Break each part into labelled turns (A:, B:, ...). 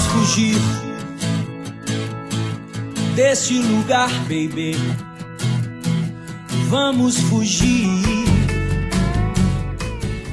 A: Vamos fugir deste lugar, baby. Vamos fugir.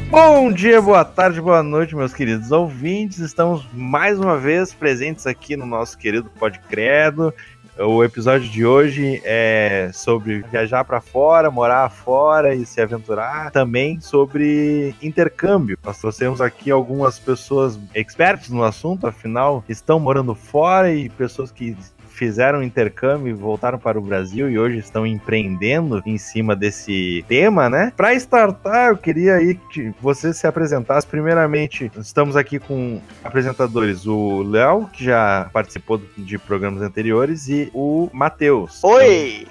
B: Bom dia, boa tarde, boa noite, meus queridos ouvintes. Estamos mais uma vez presentes aqui no nosso querido Pod Credo. O episódio de hoje é sobre viajar para fora, morar fora e se aventurar. Também sobre intercâmbio. Nós trouxemos aqui algumas pessoas expertas no assunto, afinal, estão morando fora e pessoas que fizeram intercâmbio e voltaram para o Brasil e hoje estão empreendendo em cima desse tema, né? Para startar, eu queria aí que você se apresentasse. Primeiramente, estamos aqui com apresentadores: o Léo, que já participou de programas anteriores, e o Matheus.
C: Oi!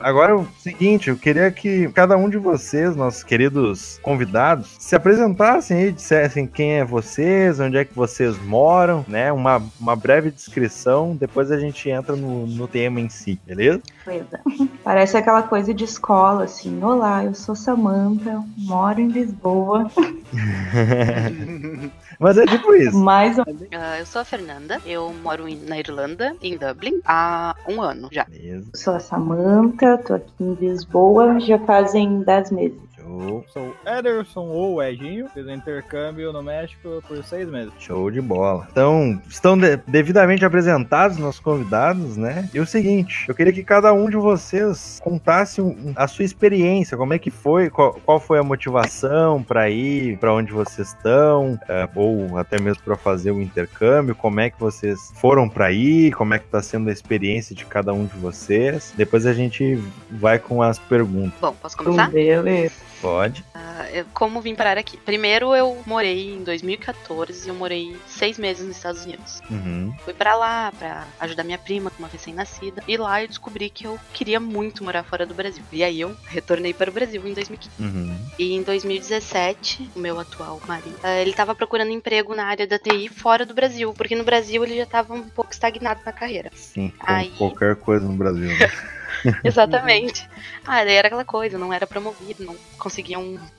B: Agora é o seguinte, eu queria que cada um de vocês, nossos queridos convidados, se apresentassem e dissessem quem é vocês, onde é que vocês moram, né? Uma, uma breve descrição, depois a gente entra no, no tema em si, beleza?
D: Beleza. Parece aquela coisa de escola, assim. Olá, eu sou Samantha, moro em Lisboa.
B: Mas é tipo isso.
D: Mais ou
E: Ah, eu sou a Fernanda, eu moro na Irlanda, em Dublin, há um ano já.
B: Beleza.
D: sou a Samantha, tô aqui em Lisboa, já fazem 10 meses.
B: Show,
C: Sou Ederson ou Edinho, fiz um intercâmbio no México por seis meses.
B: show de bola. Então, estão de- devidamente apresentados nossos convidados, né? E o seguinte, eu queria que cada um de vocês contasse um- a sua experiência, como é que foi, qual, qual foi a motivação para ir, para onde vocês estão, é, ou até mesmo para fazer o intercâmbio, como é que vocês foram para ir, como é que tá sendo a experiência de cada um de vocês. Depois a gente vai com as perguntas.
E: Bom, posso começar?
D: Beleza.
B: Pode?
E: Ah, eu- como vim parar aqui? Primeiro eu morei em 2014 e eu morei seis meses nos Estados Unidos.
B: Uhum.
E: Fui pra lá pra ajudar minha prima com uma recém-nascida. E lá eu descobri que eu queria muito morar fora do Brasil. E aí eu retornei para o Brasil em 2015.
B: Uhum.
E: E em 2017, o meu atual marido, eh, ele tava procurando emprego na área da TI fora do Brasil, porque no Brasil ele já tava um pouco estagnado na carreira.
B: Sim, como
E: Aí-
B: qualquer coisa no Brasil. né?
E: Exatamente. Ah, daí era aquela coisa, não era promovido, não conseguia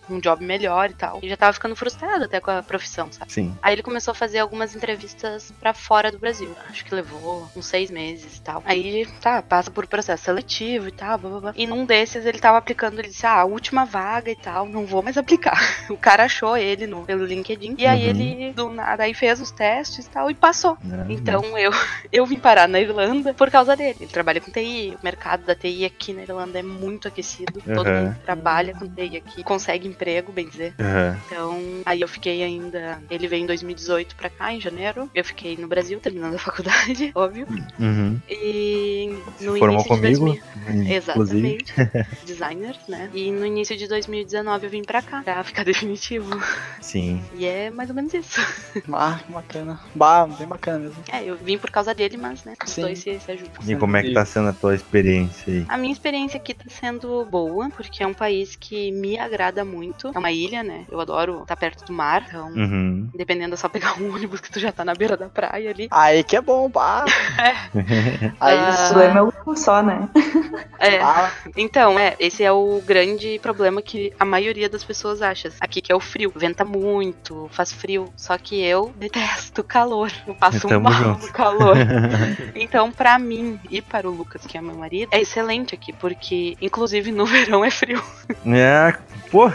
E: um, job melhor e tal. E já tava ficando frustrado até com a profissão, sabe?
B: Sim.
E: Aí ele começou a fazer algumas entrevistas pra fora do Brasil. Acho que levou uns seis meses e tal. Aí, tá, passa por processo seletivo e tal, blá, blá, blá. E num desses ele tava aplicando, ele disse, ah, última vaga e tal, não vou mais aplicar. O cara achou ele no, pelo LinkedIn. E aí
B: Uhum.
E: ele, do nada, aí fez os testes e tal, e passou.
B: né?
E: Então eu, eu vim parar na Irlanda por causa dele. Ele trabalha com TI, o mercado da TI aqui na Irlanda é muito aquecido. Todo
B: Uhum.
E: mundo trabalha com TI aqui, consegue emprego, bem dizer.
B: Aham.
E: Então, aí eu fiquei ainda. Ele veio em 2018 pra cá, em janeiro. Eu fiquei no Brasil, terminando a faculdade, óbvio.
B: Uhum.
E: E
B: Se
E: no
B: formou
E: início de
B: comigo,
E: 2000
B: inclusive.
E: Exatamente. Designers, né? E no início de 2019 eu vim pra cá, pra ficar definitivo.
B: Sim.
E: E é mais ou menos isso.
F: Ah, que bacana. Bah, bem bacana mesmo.
E: É, eu vim por causa dele, mas, né? Os
F: Sim.
E: dois se, se ajudam.
B: E como é que tá sendo a tua experiência aí?
E: A minha experiência aqui tá sendo boa, porque é um país que me agrada muito. É uma ilha, né? Eu adoro estar perto do mar, então.
B: Uhum.
E: Dependendo é só pegar um ônibus que tu já tá na beira da praia ali.
F: Aí que é bom, bah. Aí
E: Ah,
D: O
F: isso
D: problema é o só, né?
E: É,
F: ah,
E: então, é, esse é o grande problema que a maioria das pessoas acha. Aqui que é o frio. Venta muito, faz frio. Só que eu detesto calor. Eu passo
B: Tamo
E: mal
B: junto.
E: no calor. então, pra mim e para o Lucas, que é meu marido, é excelente aqui, porque inclusive no verão é frio.
B: É, pô,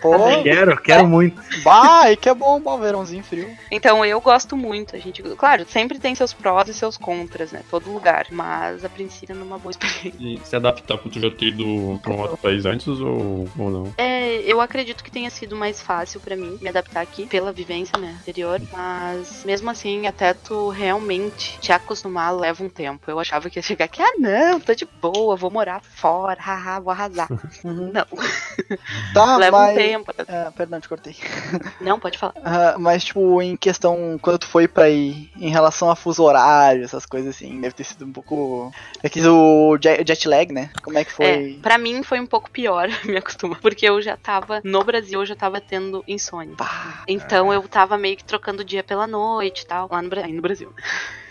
F: pô,
B: quero, quero muito.
F: bah, aí que é bom, bom, verãozinho frio.
E: Então eu gosto muito. A gente, claro, sempre tem seus prós e seus contras, né? Todo lugar. Mas a princípio é uma boa experiência.
G: E se adaptar por tu já ter ido pra um outro país antes ou, ou não?
E: É, eu acredito que tenha sido mais fácil pra mim me adaptar aqui pela vivência, né, anterior, mas mesmo assim, até tu realmente te acostumar leva um tempo. Eu achava que ia chegar aqui, ah não, tô de boa, vou morar fora, haha, vou arrasar. Não,
F: Tá,
E: leva
F: mas...
E: um tempo.
F: É, perdão, te cortei.
E: Não, pode falar.
F: Ah, mas, tipo, em questão, quando tu foi pra ir, em relação a fuso horário, essas coisas assim, deve ter sido um pouco. É que o jet lag, né? Como é que
E: É,
F: foi?
E: pra mim foi um pouco pior me acostumar, porque eu já tava, no Brasil, eu já tava tendo insônia.
F: Pá,
E: Então eu tava meio que trocando dia pela noite e tal, lá no, aí no Brasil.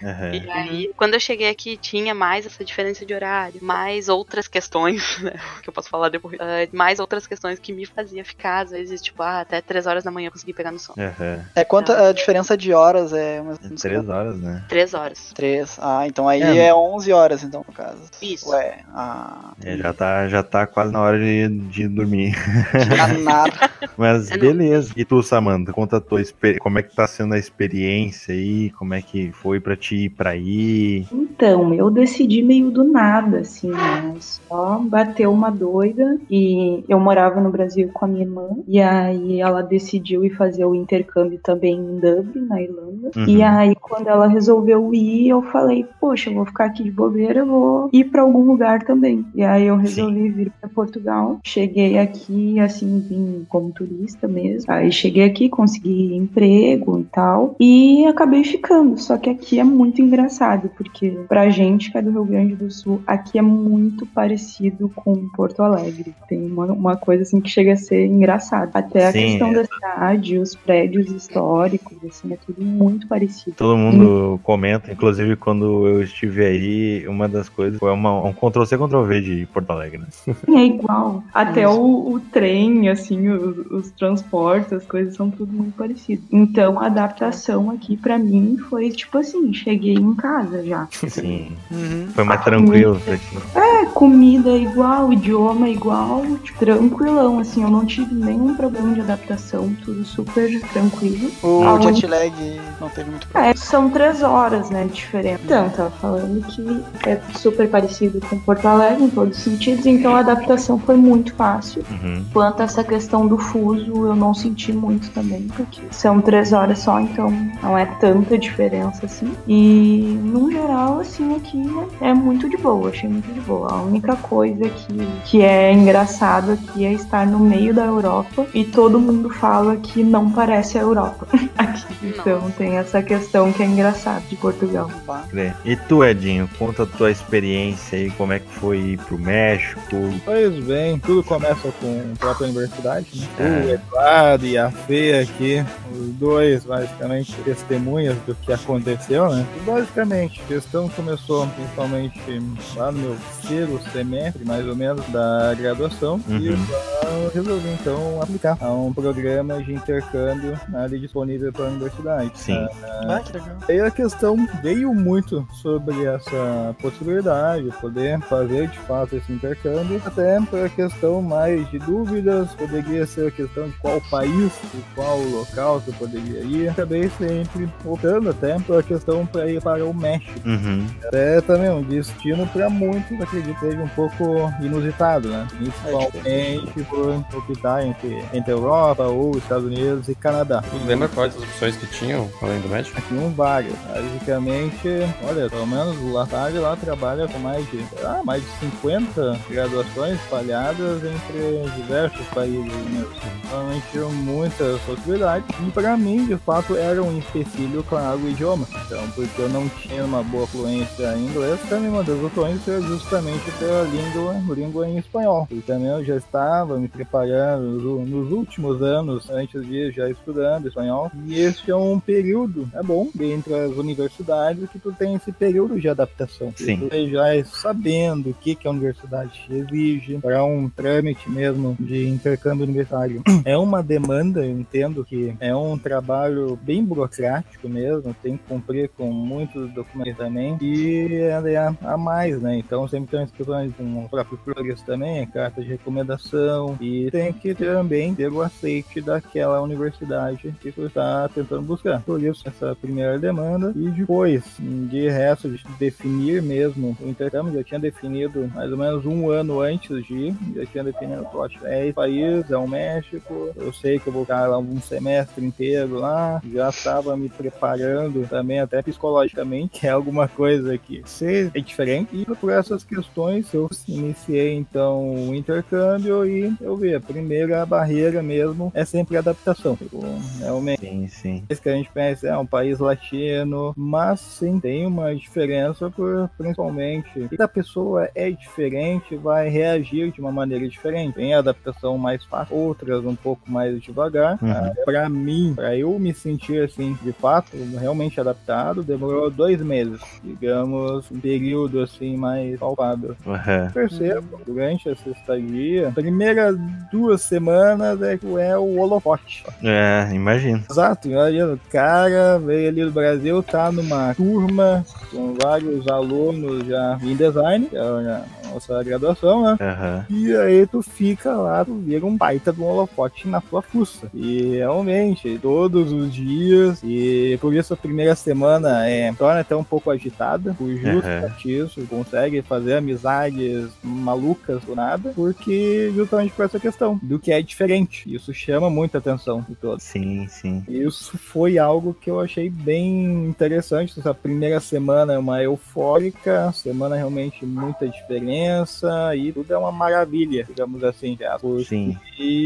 B: Aham.
E: E aí, quando eu cheguei aqui, tinha mais essa diferença de horário, mais outras questões, né? Que eu posso falar depois. Ah, mais outras questões que me fazia ficar, às vezes, tipo, ah, até três horas da manhã eu consegui pegar no sono.
B: Aham.
F: É quanto a diferença de horas é umas
B: É Três horas, né?
E: Três hores.
F: Três. Ah, então aí
B: É.
F: é, 11 horas, então, no caso.
E: Isso.
F: Ué, ah.
B: É, já, tá, já tá quase na hora de, de dormir.
F: tinha nada.
B: Mas
E: É, não.
B: beleza. E tu, Samantha, conta a tua experiência. Como é que tá sendo a experiência aí? Como é que foi pra ti ir pra aí?
D: Então, eu decidi meio do nada, assim, né? Só bateu uma doida e eu morava no Brasil com a minha irmã. E aí ela decidiu ir fazer o intercâmbio também em Dublin, na Irlanda.
B: Uhum.
D: E aí, quando ela resolveu ir, eu falei, poxa, eu vou ficar aqui de bobeira, eu vou ir pra algum lugar também. E aí eu resolvi vir pra Portugal. Cheguei aqui, assim, vim como turista mesmo. Aí cheguei aqui, consegui emprego e tal. E acabei ficando. Só que aqui é muito engraçado, porque pra gente que é do Rio Grande do Sul, aqui é muito parecido com Porto Alegre. Tem uma, uma coisa assim que chega a ser engraçado. Até a
B: Sim,
D: questão
B: é.
D: da cidade, os prédios históricos, assim, é tudo muito parecido.
B: Todo mundo comenta, inclusive quando eu estive aí, uma das coisas foi uma, um Ctrl-C, Ctrl-V de Porto Alegre, né?
D: É igual. Até o, o trem, assim, os, os transportes, as coisas são tudo muito parecido. Então a adaptação aqui pra mim foi tipo assim, cheguei em casa já.
B: Sim.
F: Uhum.
B: Foi mais tranquilo pra ti.
D: É, comida é igual, idioma é igual, tipo, tranquilão, assim, eu não tive nenhum problema de adaptação, tudo super tranquilo.
F: O
D: Ah,
F: jet lag não teve muito problema.
D: É, são três horas, né, de diferença. Então, tava falando que é super parecido com Porto Alegre em todos os sentidos, então a adaptação foi muito fácil.
B: Uhum.
D: Quanto a essa questão do fuso, eu não senti muito também, porque são três horas só, então não é tanta diferença assim. E, no geral, assim, aqui é muito de boa, achei muito de boa. A única coisa que, que é engraçado aqui é estar no meio da Europa e todo mundo fala que não parece a Europa aqui. Então tem essa questão que é engraçada de Portugal.
B: É. E tu, Edinho, conta a tua experiência aí, como é que foi ir pro México.
C: Pois bem, tudo começa com a própria universidade, né?
B: É.
C: O Eduardo e a Fê aqui, os dois basicamente testemunhas do que aconteceu, né? E basicamente, a questão começou principalmente lá no meu terceiro semestre, mais ou menos, da graduação. E
B: Uhum.
C: eu então aplicar a um programa de intercâmbio ali disponível para a universidade.
B: Sim.
F: Ah, que legal.
C: Aí a questão veio muito sobre essa possibilidade de poder fazer de fato esse intercâmbio, até por a questão mais de dúvidas, poderia ser a questão de qual país, de qual local você poderia ir. Acabei sempre optando até por a questão para ir para o México.
B: Uhum.
C: É também um destino para muitos, acredito que seja um pouco inusitado, né? Principalmente por optar entre, entre Europa ou Estados Unidos e Canadá.
G: Tu lembra quais as opções que tinham, além do médico?
C: Tinham vários. Basicamente, olha, pelo menos o Latarde lá trabalha com mais de, lá, mais de 50 graduações espalhadas entre diversos países. Né? Realmente tinham muitas possibilidades. E para mim, de fato, era um empecilho, claro, o idioma. Então, porque eu não tinha uma boa fluência em inglês, também uma das opções era justamente pela língua, língua em espanhol. E também eu já estava me preparando nos, nos últimos anos, antes de já estudando espanhol. E este é um período, é bom, entre as universidades, que tu tem esse período de adaptação.
B: Sim.
C: Tu já é sabendo o que, que a universidade exige para um trâmite mesmo de intercâmbio universitário. É uma demanda, eu entendo que é um trabalho bem burocrático mesmo, tem que cumprir com muitos documentos também, e é a, a mais, né? Então sempre tem inscrições com o próprio progresso também, carta de recomendação, e tem que também ter o aceite daquela universidade que tu está tentando buscar. Por isso, essa primeira demanda, e depois, de resto, de definir mesmo o intercâmbio, já tinha definido mais ou menos um ano antes de ir, já tinha definido, poxa, é esse país, é o México, eu sei que eu vou ficar lá um semestre inteiro lá, já estava me preparando também até psicologicamente, que é alguma coisa que ser é diferente, e por essas questões eu iniciei então o intercâmbio e eu vi, primeira barreira mesmo é sempre a adaptação, realmente
B: Sim, sim.
C: isso que a gente pensa é um país latino, mas sim tem uma diferença por, principalmente, se a pessoa é diferente, vai reagir de uma maneira diferente. Tem adaptação mais fácil, outras um pouco mais devagar.
B: Uhum.
C: Ah, pra mim, pra eu me sentir assim, de fato, realmente adaptado, demorou dois meses. Digamos, um período assim mais palpável.
B: Uhum.
C: Percebo, durante essa estadia, primeiras duas semanas é, é o holofote.
B: É, imagino.
C: Exato, imagina, o cara veio ali do Brasil, tá numa turma com vários alunos já em design, é a nossa graduação, né?
B: Aham.
C: E aí tu fica lá, tu vira um baita de um holofote na tua fuça. E realmente, todos os dias, e por isso a primeira semana é, torna até um pouco agitada, por justamente isso, consegue fazer amizades malucas do nada, porque justamente por essa questão, do que é diferente. Isso chama muita atenção de todos.
B: Sim, sim.
C: Isso foi algo que eu achei bem interessante. Essa primeira semana é uma eufórica, semana realmente muita diferença e tudo é uma maravilha, digamos assim.
B: Sim.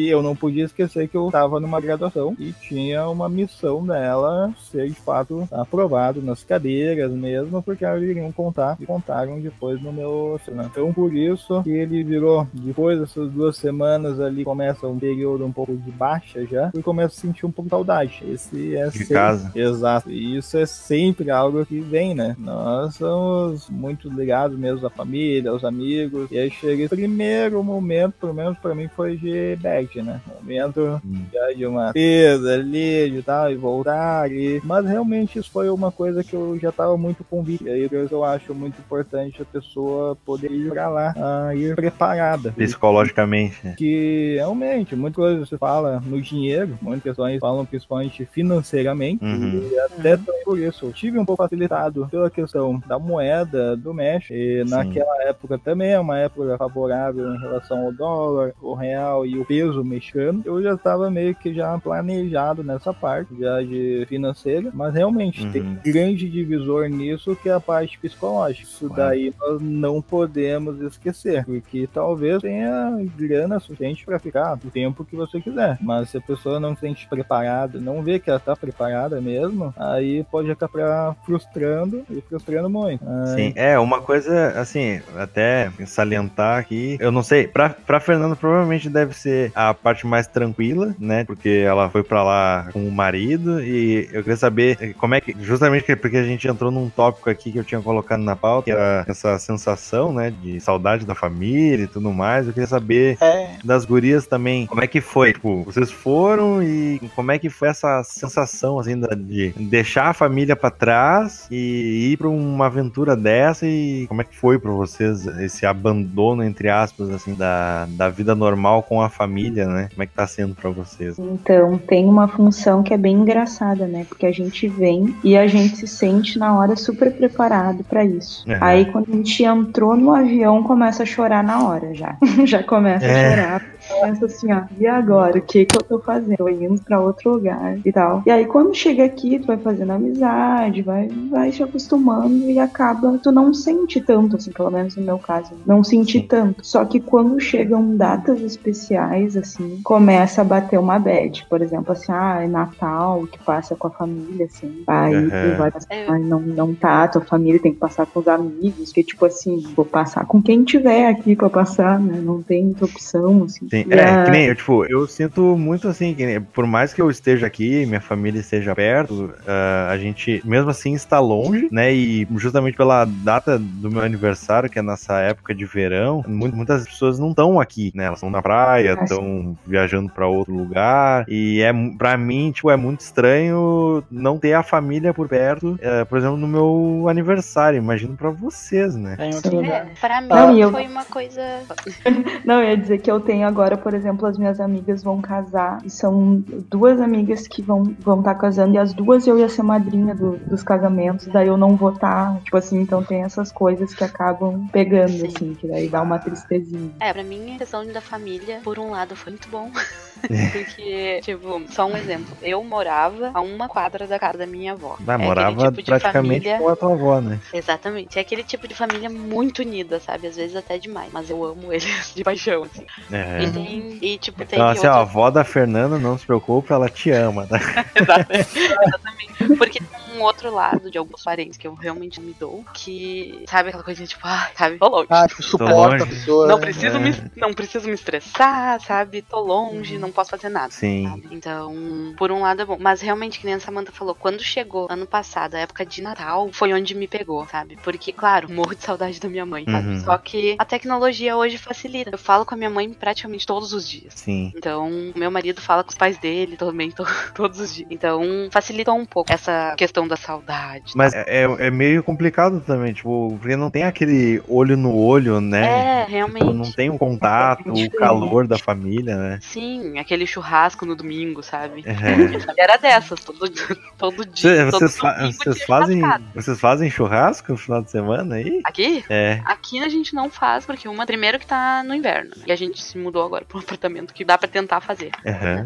C: eu não podia esquecer que eu estava numa graduação e tinha uma missão dela ser de fato aprovado nas cadeiras mesmo, porque elas iriam contar e contaram depois no meu final. Então por isso que ele virou, depois dessas duas semanas ali, começa um período um pouco de baixa já, e começa a sentir um pouco de saudade. Esse é
B: De
C: sempre-
B: casa.
C: Exato. E isso é sempre algo que vem, né? Nós somos muito ligados mesmo à família, aos amigos. E aí chega esse primeiro momento, pelo menos pra mim, foi de bad, né? Momento
B: Hum.
C: já de uma perda ali, de tal, e voltar. E... Mas realmente isso foi uma coisa que eu já tava muito convicto. E aí eu acho muito importante a pessoa poder ir pra lá, a ir preparada.
B: Psicologicamente. né?
C: Que realmente, muitas coisas se fala no dinheiro, muitas questões falam principalmente financeiramente,
B: Uhum.
C: e até também por isso. Eu tive um pouco facilitado pela questão da moeda do México, e
B: Sim.
C: naquela época também é uma época favorável em relação ao dólar, o real e o peso mexicano. Eu já estava meio que já planejado nessa parte, já de financeira, mas realmente
B: Uhum.
C: tem um grande divisor nisso que é a parte psicológica. Isso
B: Claro.
C: daí nós não podemos esquecer, porque talvez tenha grana suficiente para ficar o tempo que você quiser, mas se a pessoa não se sente preparada, não vê que ela está preparada mesmo, aí pode acabar frustrando e frustrando muito.
B: Sim, é uma coisa assim, até salientar aqui, eu não sei, pra, pra Fernanda provavelmente deve ser a parte mais tranquila, né? Porque ela foi pra lá com o marido e eu queria saber como é que, justamente porque a gente entrou num tópico aqui que eu tinha colocado na pauta, que era essa sensação, né, de saudade da família e tudo mais, eu queria saber
F: É,
B: das gurias também, como é que foi? Tipo, vocês foram e como é que foi essa sensação, assim, de deixar a família pra trás e ir pra uma aventura dessa e como é que foi pra vocês esse abandono, entre aspas, assim, da, da vida normal com a família, né? Como é que tá sendo pra vocês?
D: Então, tem uma função que é bem engraçada, né? Porque a gente vem e a gente se sente na hora super preparado pra isso.
B: Uhum.
D: Aí, quando a gente entrou no avião, começa a chorar na hora já. já começa
B: É.
D: a chorar. Começa assim, ó, e agora? O que que eu tô fazendo? Tô indo pra outro lugar e tal. E aí, quando chega aqui, tu vai fazendo amizade, vai, vai se acostumando e acaba, tu não sente tanto, assim, pelo menos no meu caso, não senti
B: Sim.
D: tanto. Só que quando chegam datas especiais, assim, começa a bater uma bad. Por exemplo, assim, ah, é Natal, que passa com a família, assim. Aí
B: Uhum.
D: tu vai passar, ai, não, não tá, tua família tem que passar com os amigos, que tipo assim, vou passar com quem tiver aqui pra passar, né? Não tem outra opção, assim.
B: Sim, é, que nem, eu, tipo, eu sinto muito assim, que nem- por mais que eu esteja aqui, minha família esteja perto, ah, a gente, mesmo assim, está longe, né, e justamente pela data do meu aniversário, que é nessa época de verão, mu- muitas pessoas não estão aqui, né, elas estão na praia, estão viajando para outro lugar, e é, pra mim, tipo, é muito estranho não ter a família por perto, eh, por exemplo, no meu aniversário, imagino pra vocês, né.
F: é em outro
D: Sim.
F: lugar.
E: É, pra mim
D: Não, e eu-
E: foi uma coisa.
D: Não, eu ia dizer que eu tenho agora, por exemplo, as minhas amigas vão casar. E são duas amigas que vão estar vão tá casando. E as duas eu ia ser madrinha do- dos casamentos. Daí eu não vou estar. tipo assim, então tem essas coisas que acabam pegando,
E: Sim.
D: assim, que daí dá uma tristezinha.
E: É, pra mim a questão da família, por um lado, foi muito bom. Porque, tipo, só um exemplo. Eu morava a uma quadra da casa da minha avó.
B: Ah,
E: É
B: morava
E: tipo de
B: praticamente
E: família-
B: com a tua avó, né?
E: Exatamente. É aquele tipo de família muito unida, sabe? Às vezes até demais. Mas eu amo eles de paixão, assim.
B: É.
E: E tem. E, tipo, tem
B: Então, assim, ó, a avó da Fernanda, não se preocupe, ela te ama, tá?
E: Exatamente. Porque tem um outro lado de alguns parentes que eu realmente me dou, que sabe aquela coisinha tipo, ah, sabe, tô longe.
F: Ah, tipo, suporta a pessoa.
E: não preciso
B: é.
E: me não preciso me estressar, sabe? Tô longe, não posso fazer nada.
B: Sim.
E: sabe? Então, por um lado é bom. Mas realmente, que nem a Samantha falou, quando chegou ano passado, a época de Natal, foi onde me pegou, sabe? Porque, claro, morro de saudade da minha mãe, sabe?
B: Uhum.
E: Só que a tecnologia hoje facilita. Eu falo com a minha mãe praticamente todos os dias.
B: Sim.
E: Então, meu marido fala com os pais dele também to- todos os dias. Então, facilitou um pouco essa questão da saudade.
B: Mas é, é meio complicado também, tipo, porque não tem aquele olho no olho, né?
E: É,
B: Tipo,
E: realmente.
B: não tem o contato, o calor da família, né?
E: Sim, aquele churrasco no domingo, sabe?
B: É.
E: Era dessas, todo, todo dia.
B: Cê-
E: todo
B: Vocês, fa- vocês fazem, vocês fazem churrasco no final de semana aí?
E: Aqui?
B: É.
E: Aqui a gente não faz, porque uma, primeiro que tá no inverno. E a gente se mudou agora pra um apartamento que dá pra tentar fazer.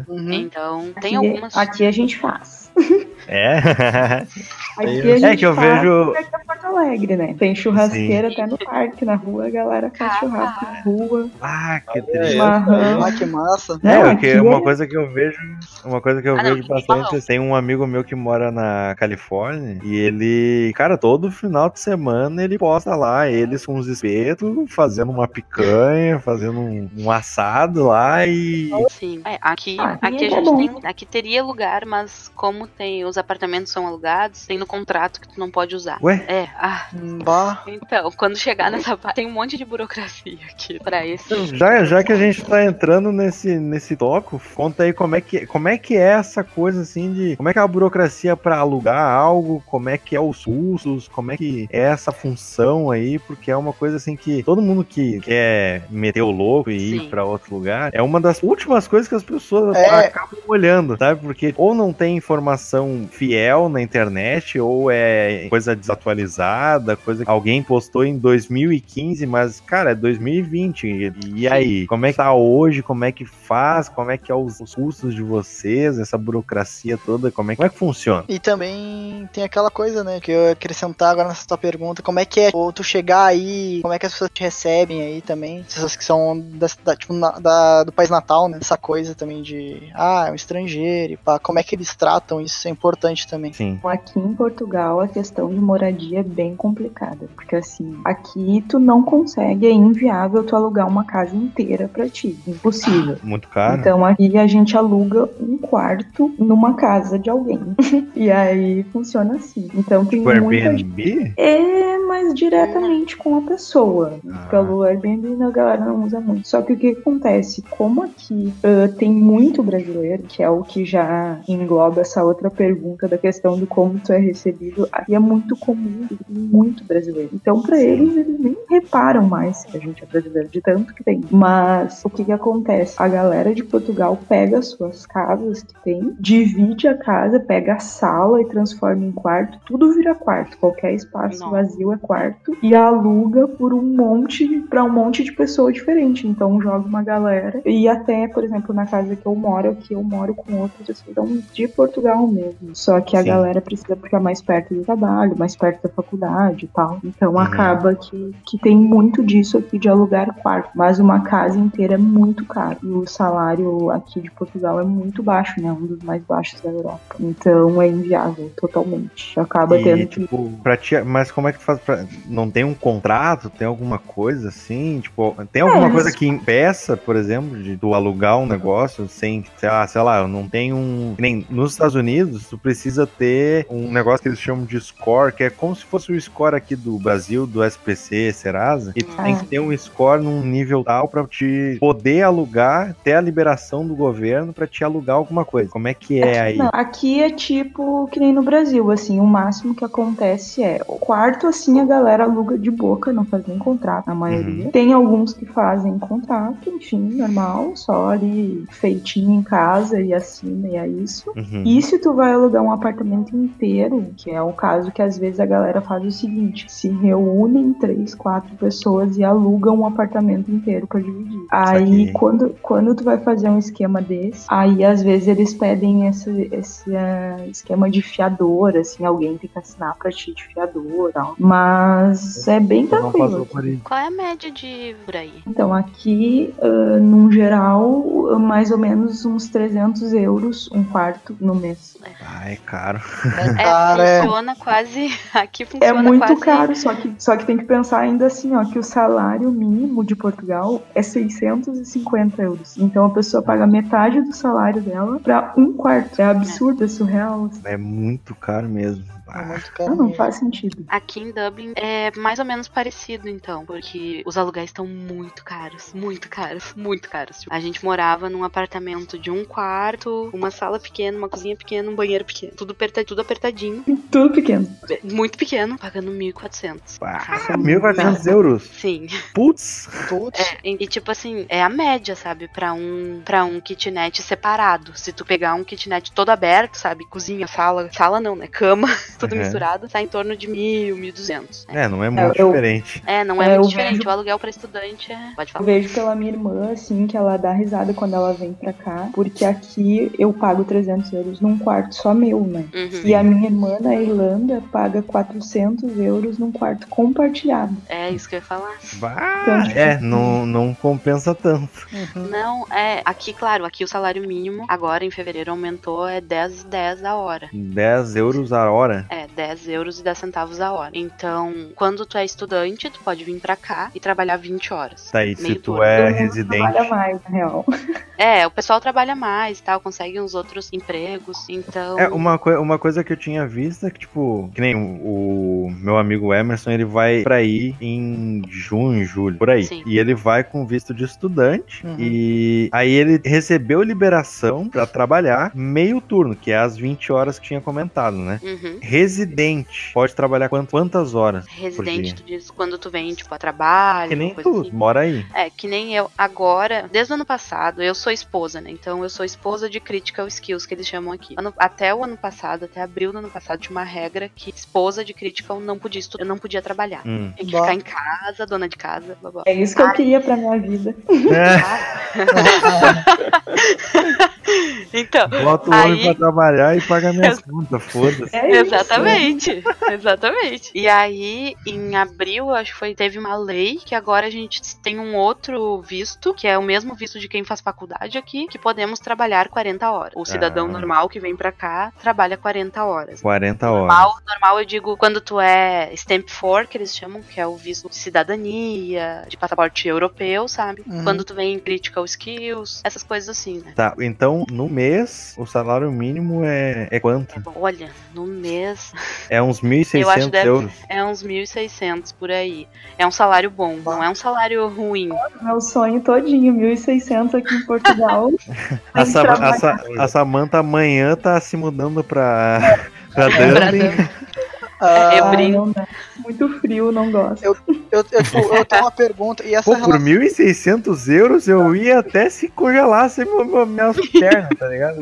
F: Uhum.
E: Então, tem
D: Aqui-
E: algumas.
D: Aqui a gente faz.
B: É.
D: Aqui
F: É
D: a gente
B: que eu vejo-
D: aqui é Porto Alegre, né? Tem churrasqueira até no parque, na rua, a galera faz
E: Ah,
D: churrasco
E: tá.
D: na rua.
B: ah, que
F: É,
B: triste.
D: Marrão.
F: Ah, que massa.
B: É,
D: Não,
B: porque
D: aqui
B: uma
D: é-
B: coisa que eu vejo, uma coisa que eu
E: Ah, não,
B: vejo
E: aqui tem
B: bastante,
E: marrom.
B: tem um amigo meu que mora na Califórnia e ele, cara, todo final de semana ele posta lá eles com os espetos, fazendo uma picanha, fazendo um, um assado lá e
E: Sim. É, aqui,
D: Ah,
E: aqui a
D: é
E: gente
D: bom.
E: tem. Aqui teria lugar, mas como tem. Os apartamentos são alugados, tem no contrato que tu não pode usar.
B: Ué?
E: É, ah.
F: Bah.
E: Então, quando chegar nessa parte, tem um monte de burocracia aqui pra esse.
B: Já, já que a gente tá entrando nesse, nesse toco, conta aí como é, que, como é que é essa coisa assim de. Como é que é a burocracia pra alugar algo, como é que é os custos, como é que é essa função aí, porque é uma coisa assim que todo mundo que quer meter o louco e ir
E: Sim.
B: pra outro lugar, é uma das últimas coisas que as pessoas
F: É.
B: acabam olhando, sabe? Porque ou não tem informação fiel na internet, ou é coisa desatualizada, coisa que alguém postou em 2015, mas, cara, é 2020. E, e aí? Como é que tá hoje? Como é que faz? Como é que é os, os custos de vocês? Essa burocracia toda, como é, como é que funciona?
F: E também tem aquela coisa, né, que eu ia acrescentar agora nessa tua pergunta, como é que é ou tu chegar aí, como é que as pessoas te recebem aí também, pessoas que são da, da- tipo, na- da- do país natal, né, essa coisa também de, ah, é um estrangeiro, e pá, como é que eles tratam isso, é importante também.
B: Sim.
D: Aqui em Portugal a questão de moradia é bem complicada, porque assim, aqui tu não consegue, é inviável tu alugar uma casa inteira pra ti, impossível.
B: Muito caro.
D: Então aqui a gente aluga um quarto numa casa de alguém. e aí funciona assim. Então tem
B: Tipo
D: muita gente.
B: Airbnb?
D: É, mas diretamente com a pessoa.
B: Ah.
D: Pelo Airbnb a galera não usa muito. Só que o que acontece? Como aqui ah, tem muito brasileiro, que é o que já engloba essa outra pergunta da questão do como tu é recebido, aqui é muito comum, muito brasileiro. Então, pra
B: Sim.
D: eles, eles nem reparam mais que a gente é brasileiro, de tanto que tem. Mas o que que acontece? A galera de Portugal pega as suas casas que tem, divide a casa, pega a sala e transforma em quarto, tudo vira quarto. Qualquer espaço
E: Nossa.
D: vazio é quarto e aluga por um monte para um monte de pessoa diferente. Então joga uma galera e até, por exemplo, na casa que eu moro, aqui eu moro com outras pessoas então, de Portugal mesmo. Só que a
B: Sim.
D: galera precisa ficar mais perto do trabalho, mais perto da faculdade e tal. Então
B: Uhum.
D: acaba que, que tem muito disso aqui de alugar quarto. Mas uma casa inteira é muito caro. E o salário aqui de Portugal é muito baixo, né? Um dos mais baixos da Europa. Então é inviável totalmente. Acaba
B: E,
D: tendo que.
B: tipo, pra ti, mas como é que tu faz pra. Não tem um contrato? Tem alguma coisa assim? Tipo, tem alguma
D: É,
B: coisa
D: mas-
B: que impeça, por exemplo, de tu alugar um negócio sem, sei lá, sei lá, não tenho um. que Nem nos Estados Unidos, tu precisa ter um negócio que eles chamam de score, que é como se fosse o score aqui do Brasil, do SPC, Serasa. E tu
D: Ah.
B: tem que ter um score num nível tal pra te poder alugar, ter a liberação do governo pra te alugar alguma coisa. Como é que é aí?
D: Não, aqui é tipo que nem no Brasil, assim, o máximo que acontece é o quarto, assim, a galera aluga de boca, não faz nem contrato, a maioria.
B: Uhum.
D: Tem alguns que fazem contrato, enfim, normal, só ali feitinho em casa e assina e é isso.
B: Uhum.
D: E se tu vai alugar um apartamento inteiro, que é o caso que às vezes a galera faz o seguinte: se reúnem três, quatro pessoas e alugam um apartamento inteiro pra dividir. Aí quando, quando tu vai fazer um esquema desse, aí às vezes eles pedem esse, esse eh, esquema de fiador, assim, alguém tem que assinar pra ti de fiador e tal. Mas é bem tranquilo.
E: Qual é a média de por aí?
D: Então, aqui, ah, num geral, mais ou menos uns 300 euros um quarto no mês.
B: Ah, é caro.
E: É,
F: Cara, é.
E: funciona quase. Aqui
D: É
E: funciona
D: muito
E: quase.
D: caro, só que, só que tem que pensar ainda assim, ó, que o salário mínimo de Portugal é 650 euros. Então a pessoa paga metade do salário dela pra um quarto. É absurdo, é surreal. assim.
B: É muito caro mesmo.
F: É muito caro.
D: não
F: mesmo.
D: faz sentido.
E: Aqui em Dublin é mais ou menos parecido, então, porque os aluguéis estão muito caros, muito caros, muito caros. Tipo, a gente morava num apartamento de um quarto, uma sala pequena, uma cozinha pequena, um banheiro pequeno, tudo, aperta, tudo apertadinho,
D: Tudo pequeno.
E: muito pequeno, pagando 1.400.
B: Ah, 1.400 euros.
E: Sim.
B: Putz.
F: Putz.
E: É, e, e, tipo assim, é a média, sabe, Pra um para um kitnet separado. Se tu pegar um kitnet todo aberto, sabe, cozinha, sala, sala não, né, cama, tudo
B: Uhum.
E: misturado, tá em torno de mil, mil duzentos.
B: É, não é muito
D: eu-
B: diferente.
E: É, não é,
D: É,
E: muito
D: eu
E: diferente.
D: vejo-
E: O aluguel pra estudante é. Pode
D: Eu
E: falar.
D: vejo pela minha irmã, assim, que ela dá risada quando ela vem pra cá, porque aqui eu pago 300 euros num quarto só meu, né?
E: Uhum.
D: E a minha irmã na Irlanda paga 400 euros num quarto compartilhado.
E: É isso que eu ia falar.
B: Bah, é, não, não compensa tanto.
F: Uhum.
E: Não, é. Aqui, claro, aqui o salário mínimo, agora em fevereiro aumentou, é 10, 10 a hora.
B: 10 euros a hora.
E: É, 10 euros e 10 centavos a hora. Então, quando tu é estudante, tu pode vir pra cá e trabalhar 20 horas.
B: Tá aí, se tu
E: turno.
B: é residente.
D: Trabalha mais, na real.
E: É, o pessoal trabalha mais e tal, consegue uns outros empregos, então.
B: É, uma, coi- uma coisa que eu tinha visto é que, tipo, que nem o, o meu amigo Emerson, ele vai pra ir em junho, julho, por aí.
E: Sim.
B: E ele vai com visto de estudante.
F: Uhum.
B: E aí ele recebeu liberação pra trabalhar meio turno, que é as 20 horas que tinha comentado, né?
E: Uhum.
B: Residente pode trabalhar quant- quantas horas?
E: Residente, tu diz quando tu vem, tipo, a trabalho,
B: Que nem tu,
E: assim.
B: mora aí.
E: É, que nem eu. Agora, desde o ano passado, eu sou esposa, né? Então eu sou esposa de critical skills, que eles chamam aqui. Ano- até o ano passado, até abril do ano passado, tinha uma regra que esposa de critical não podia estudar, eu não podia trabalhar.
B: Hum.
E: Tem que
F: Bah.
E: ficar em casa, dona de casa, blá, blá.
D: É isso que eu queria pra minha vida.
E: Então,
B: Bota o homem
E: Aí-
B: pra trabalhar e paga minhas contas, foda-se.
D: É isso.
E: Exatamente, exatamente. E aí, em abril, acho que foi, teve uma lei que agora a gente tem um outro visto, que é o mesmo visto de quem faz faculdade aqui, que podemos trabalhar 40 horas. O cidadão
B: Ah.
E: normal que vem pra cá trabalha 40 horas.
B: 40 horas.
E: Normal, normal, eu digo, quando tu é Stamp 4, que eles chamam, que é o visto de cidadania, de passaporte europeu, sabe?
F: Uhum.
E: Quando tu vem em critical skills, essas coisas assim, né?
B: Tá, então no mês o salário mínimo é, é quanto?
E: Olha, no mês
B: É uns
E: Eu acho
B: 1.600
E: que deve-
B: euros.
E: É uns 1.600 por aí. É um salário bom, não é um salário ruim.
D: Meu sonho todinho, 1.600 aqui em Portugal.
B: A,
D: Tem que
B: Sa- a. Sa- a Samanta amanhã tá se mudando pra, pra
E: Pra
B: Dublin.
F: Ah,
E: Eu brinco.
D: Muito frio, não gosto.
F: eu, eu, tipo, eu tenho uma pergunta. E essa
B: Pô, por
F: relação-
B: 1.600 euros eu ia até se congelasse meu, meu, minhas pernas, tá ligado?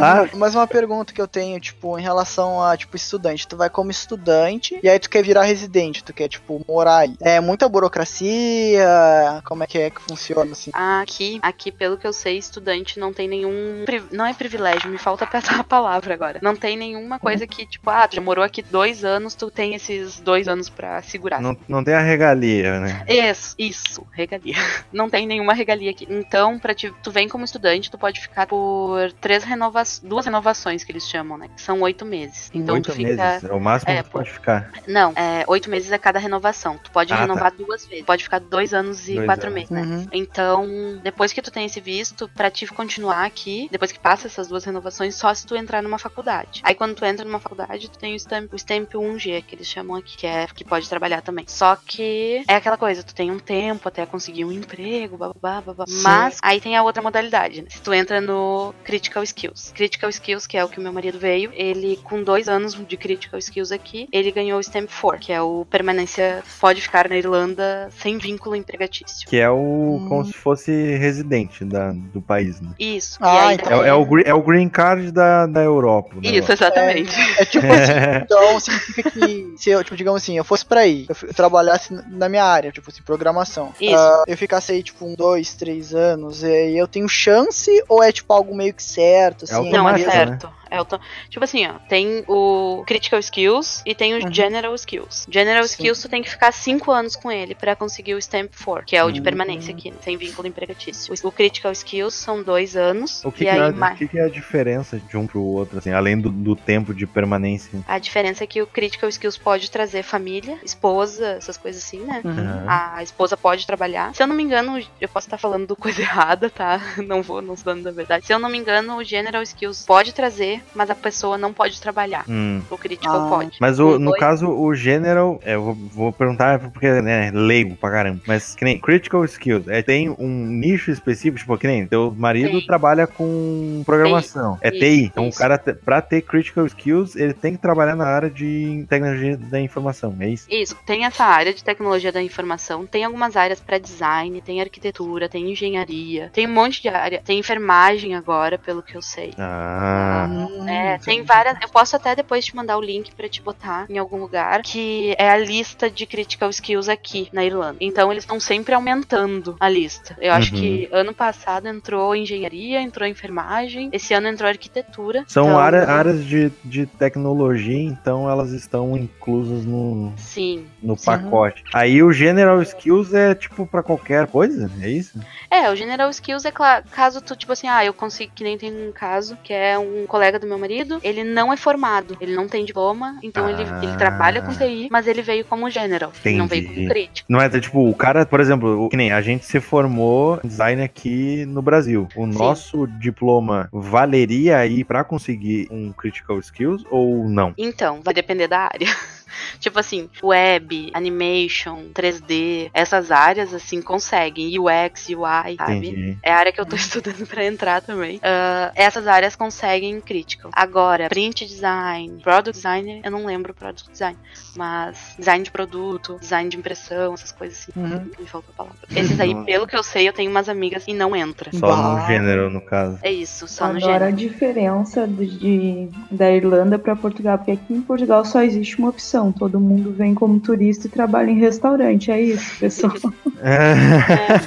B: Ah,
F: Mas uma pergunta que eu tenho, tipo, em relação a, tipo, estudante. Tu vai como estudante e aí tu quer virar residente, tu quer, tipo, morar aí. É muita burocracia, como é que é que funciona, assim?
E: Aqui, aqui, pelo que eu sei, estudante não tem nenhum. Não é privilégio, me falta apertar a palavra agora. Não tem nenhuma coisa que, tipo, ah, tu já morou aqui dois anos, tu tem esses dois anos pra segurar.
B: não, não tem a regalia, né?
E: Isso, isso, regalia. Não tem nenhuma regalia aqui. Então, pra ti, tu vem como estudante, tu pode ficar por três renovações, duas renovações que eles chamam, né? Que são oito meses. Então
B: Oito
E: tu fica.
B: meses, é o máximo
E: é,
B: que pode ficar.
E: Não, é, oito meses é cada renovação. Tu pode
B: Ah,
E: renovar duas vezes. Pode ficar dois anos e
B: Dois
E: quatro
B: anos.
E: meses, né?
F: Uhum.
E: Então, depois que tu tem esse visto, pra te continuar aqui, depois que passa essas duas renovações, só se tu entrar numa faculdade. Aí quando tu entra numa faculdade, tu tem o stamp, o stamp 1G, que eles chamam aqui, que é que pode trabalhar também. Só que é aquela coisa, tu tem um tempo até conseguir um emprego, babá, babá. Mas aí tem a outra modalidade, né? Se tu entra no Critical Skills. Critical Skills, que é o que o meu marido veio, ele com dois anos de Critical Skills aqui, ele ganhou o Stamp 4, que é o permanência, pode ficar na Irlanda sem vínculo empregatício.
B: Que é o.
F: Hum.
B: como se fosse residente da, do país, né?
E: Isso.
F: Ah,
E: e aí
F: então
B: É, é o, green- é o green card da, da Europa.
E: Isso,
B: negócio.
E: exatamente.
F: É tipo assim, então significa que se eu, tipo, digamos assim, eu fosse pra aí, eu f- trabalhasse na minha área, tipo assim, programação.
E: Isso.
F: ah, eu ficasse aí, tipo, um, dois, três anos, e eu tenho chance ou é tipo algo meio que certo, assim?
B: É
E: Não, é
B: automático,
E: certo. É auto- Tipo assim, ó, tem o Critical Skills e tem o
F: Uhum.
E: General Skills. General
F: Sim.
E: Skills tu tem que ficar 5 anos com ele pra conseguir o Stamp 4, que é o de
F: Uhum.
E: permanência aqui, né, sem vínculo empregatício. O, o Critical Skills são dois anos.
B: O que,
E: e
B: que
E: aí
B: é,
E: mais.
B: que que é a diferença de um pro outro, assim, além do, do tempo de permanência?
E: A diferença é que o Critical Skills pode trazer família, esposa, essas coisas assim, né?
F: Uhum.
E: A esposa pode trabalhar. Se eu não me engano, eu posso estar falando do coisa errada, tá? Não vou, não estou dando a verdade. Se eu não me engano, o General Skills pode trazer, mas a pessoa não pode trabalhar.
B: Hum.
E: O Critical
F: Ah.
E: pode.
B: Mas o, no
E: dois-
B: caso, o General, é, eu vou, vou perguntar porque né, leigo pra caramba. Mas que nem Critical Skills, é, tem um nicho específico, tipo, que nem teu marido
E: Tem.
B: trabalha com programação. É
E: Isso,
B: TI. Então o cara, pra ter Critical Skills, ele tem que trabalhar na área de tecnologia da informação, é isso?
E: Isso, tem essa área de tecnologia da informação, tem algumas áreas pra design, tem arquitetura, tem engenharia, tem um monte de área, tem enfermagem agora, pelo que eu sei.
B: Ah.
F: Hum,
E: É, tem várias. Eu posso até depois te mandar o link pra te botar em algum lugar, que é a lista de critical skills aqui na Irlanda. Então eles estão sempre aumentando a lista. Eu acho
B: Uhum.
E: que ano passado entrou engenharia, entrou enfermagem, esse ano entrou arquitetura.
B: São
E: Então,
B: área- áreas de, de tecnologia, então elas estão inclusas no,
E: Sim.
B: no
F: Sim.
B: pacote. Aí o General Skills é tipo pra qualquer coisa, é isso?
E: É, o General Skills é claro, caso tu, tipo assim, ah, eu consigo, que nem tem um caso, que é um colega do meu marido, ele não é formado, ele não tem diploma, então ele,
B: Ah.
E: ele trabalha com TI, mas ele veio como General, ele não veio
B: Entendi.
E: como crítico.
B: Não é tipo, o cara, por exemplo, que nem a gente se formou em design aqui no Brasil. O nosso diploma valeria aí pra conseguir um critical skills ou não?
E: Então, vai depender da área. tipo assim, web, animation, 3D, essas áreas assim conseguem. UX, UI, sabe?
B: Entendi.
E: É a área que eu tô estudando pra entrar também. Ah, essas áreas conseguem critical. Agora, print design, product designer, eu não lembro product design, mas design de produto, design de impressão, essas coisas assim.
F: Uhum.
E: Me faltou a palavra. Esses aí,
B: Nossa.
E: pelo que eu sei, eu tenho umas amigas e não entra.
B: Só
F: Bah.
B: no gênero, no caso.
E: É isso, só no
D: Agora a
E: gênero.
D: diferença de, de- da Irlanda para Portugal, porque aqui em Portugal só existe uma opção. Todo mundo vem como turista e trabalha em restaurante. É isso, pessoal.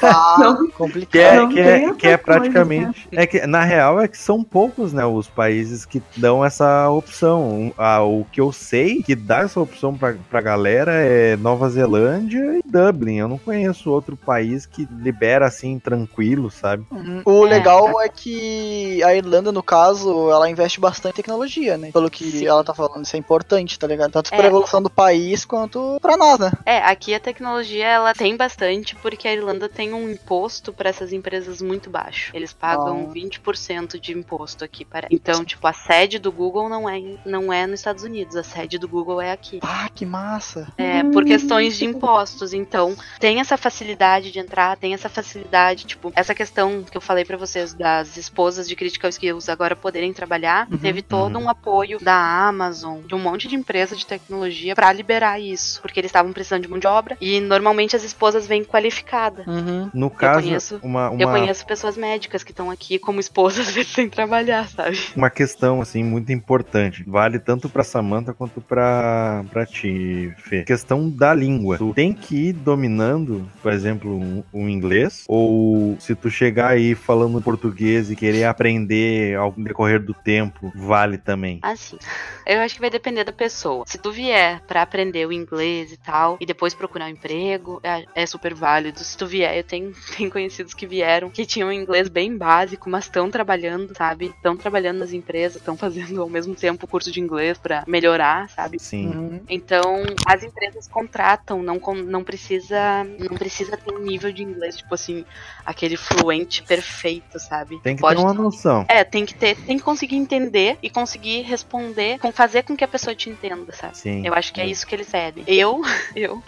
F: Ah,
D: Não.
F: complicado.
B: Que é, que é, que é
D: coisa,
B: praticamente. É que, na real, é que são poucos, né, os países que dão essa opção. Ah, o que eu sei que dá essa opção pra, pra galera é Nova Zelândia e Dublin. Eu não conheço outro país que libera assim, tranquilo, sabe?
F: Uhum. O
E: É.
F: legal é que a Irlanda, no caso, ela investe bastante em tecnologia, né? Pelo que
E: Sim.
F: ela tá falando, isso é importante, tá ligado? Tanto
E: É.
F: evolução do país quanto pra nós, né?
E: É, aqui a tecnologia ela tem bastante porque a Irlanda tem um imposto para essas empresas muito baixo. Eles pagam
F: Ah.
E: 20% de imposto aqui para. Então, tipo, a sede do Google não é não é nos Estados Unidos, a sede do Google é aqui.
F: Ah, que massa.
E: É, por questões de impostos. Então, tem essa facilidade de entrar, tem essa facilidade, tipo, essa questão que eu falei pra vocês das esposas de Critical Skills agora poderem trabalhar,
F: Uhum,
E: teve todo
B: uhum.
E: um apoio da Amazon, de um monte de empresa de tecnologia pra liberar isso, porque eles estavam precisando de mão de obra e normalmente as esposas vêm qualificadas.
F: Uhum.
B: No caso,
E: conheço-
B: uma, uma,
E: Eu conheço pessoas médicas que estão aqui como esposas, às vezes sem trabalhar, sabe?
B: uma questão assim muito importante. Vale tanto pra Samantha quanto pra para ti, Fê. Questão da língua. Tu tem que ir dominando, por exemplo, um, um inglês ou se tu chegar aí falando português e querer aprender ao decorrer do tempo, vale também.
E: Assim, eu acho que vai depender da pessoa. Se tu vier pra aprender o inglês e tal, e depois procurar um emprego, é, é super válido. Se tu vier, eu tenho, tenho conhecidos que vieram, que tinham um inglês bem básico, mas estão trabalhando, sabe? Estão trabalhando nas empresas, estão fazendo ao mesmo tempo o curso de inglês pra melhorar, sabe?
B: Sim.
F: Uhum.
E: Então, as empresas contratam, não, não precisa não precisa ter um nível de inglês, tipo assim, aquele fluente perfeito, sabe?
B: Tem que
E: Pode
B: ter uma noção.
E: é, tem que ter, tem que conseguir entender e conseguir responder, com fazer com que a pessoa te entenda, sabe?
B: Sim.
E: Eu acho que é isso que eles pedem. Eu, eu,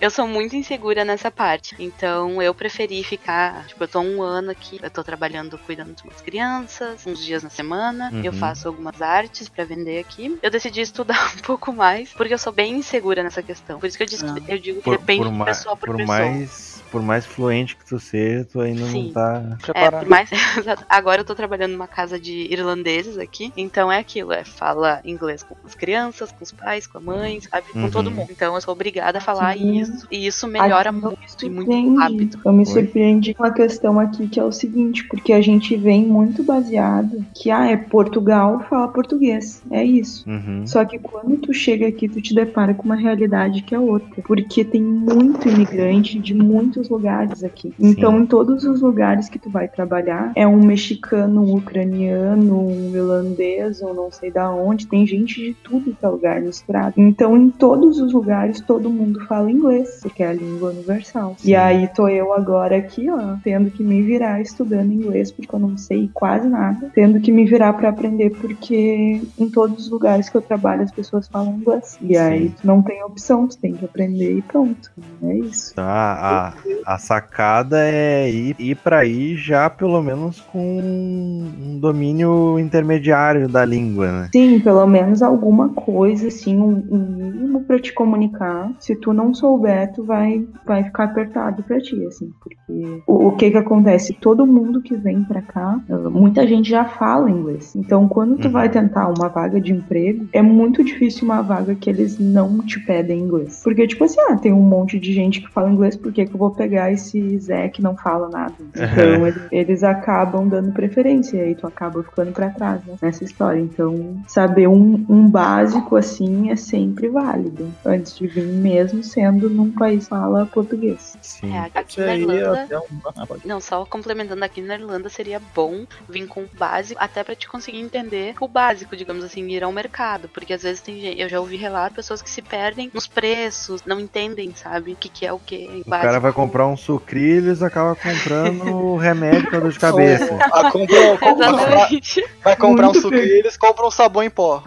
E: eu sou muito insegura nessa parte. Então eu preferi ficar, tipo, eu tô um ano aqui, eu tô trabalhando cuidando de umas crianças, uns dias na semana,
B: Uhum.
E: eu faço algumas artes pra vender aqui. Eu decidi estudar um pouco mais, porque eu sou bem insegura nessa questão. Por isso que eu, disse,
F: Ah.
E: eu digo que
B: Por,
E: depende
B: por
E: de pessoa por,
B: por
E: pessoa.
B: mais por mais fluente que tu seja, tu ainda
E: Sim.
B: não tá.
E: É,
F: Preparado.
E: por mais. Agora eu tô trabalhando numa casa de irlandeses aqui. Então é aquilo, é fala inglês com as crianças, com os pais, com a mãe, sabe? Com
B: Uhum.
E: todo mundo. Então eu sou obrigada a falar
D: Sim.
E: isso. E isso melhora muito e muito rápido.
D: Eu me
B: Oi?
D: surpreendi com a questão aqui que é o seguinte, porque a gente vem muito baseado que ah, é Portugal, fala português. É isso.
B: Uhum.
D: Só que quando tu chega aqui, tu te depara com uma realidade que é outra. Porque tem muito imigrante de muitos lugares aqui. Então, em todos os lugares que tu vai trabalhar, é um mexicano, um ucraniano, um irlandês, ou não sei da onde. Tem gente de tudo que é lugar misturado. Então, em todos os lugares, todo mundo fala inglês, porque é a língua universal.
B: Sim.
D: E aí tô eu agora aqui, ó, tendo que me virar estudando inglês, porque eu não sei quase nada. Tendo que me virar pra aprender, porque em todos os lugares que eu trabalho as pessoas falam inglês. E aí
B: Sim.
D: tu não tem opção, tu tem que aprender e pronto. É isso.
B: Então, a, a, a sacada é ir, ir para aí já pelo menos com um domínio intermediário da língua, né?
D: Sim, pelo menos alguma coisa, assim, um, um mínimo pra te comunicar. Se tu não souber, tu vai, vai ficar apertado pra ti, assim, porque o, o que que acontece? Todo mundo que vem pra cá, muita gente já fala inglês. Então, quando tu
B: Uhum.
D: vai tentar uma vaga de emprego, é muito difícil uma vaga que eles não te pedem inglês. Porque, tipo assim, ah, tem um monte de gente que fala inglês, por que que eu vou pegar esse Zé que não fala nada? Então, eles, eles acabam dando preferência, e aí tu acaba ficando pra trás né, nessa história. Então, saber um, um básico assim é sempre válido, antes de vir mesmo sendo num país fala português.
B: Sim.
E: É, aqui na
C: aí
E: Irlanda.
C: um... ah.
E: Não, só complementando aqui na Irlanda seria bom vir com o básico, até pra te conseguir entender o básico, digamos assim, ir ao mercado. Porque às vezes tem gente, eu já ouvi relato, pessoas que se perdem nos preços, não entendem, sabe? O que, que é o que.
B: O cara vai comprar um sucrilhos acaba comprando o remédio pra dor de cabeça.
F: Ah, comprou, compra-
E: Exatamente.
F: vai comprar um
D: Muito
F: sucrilhos, compra um sabão em pó.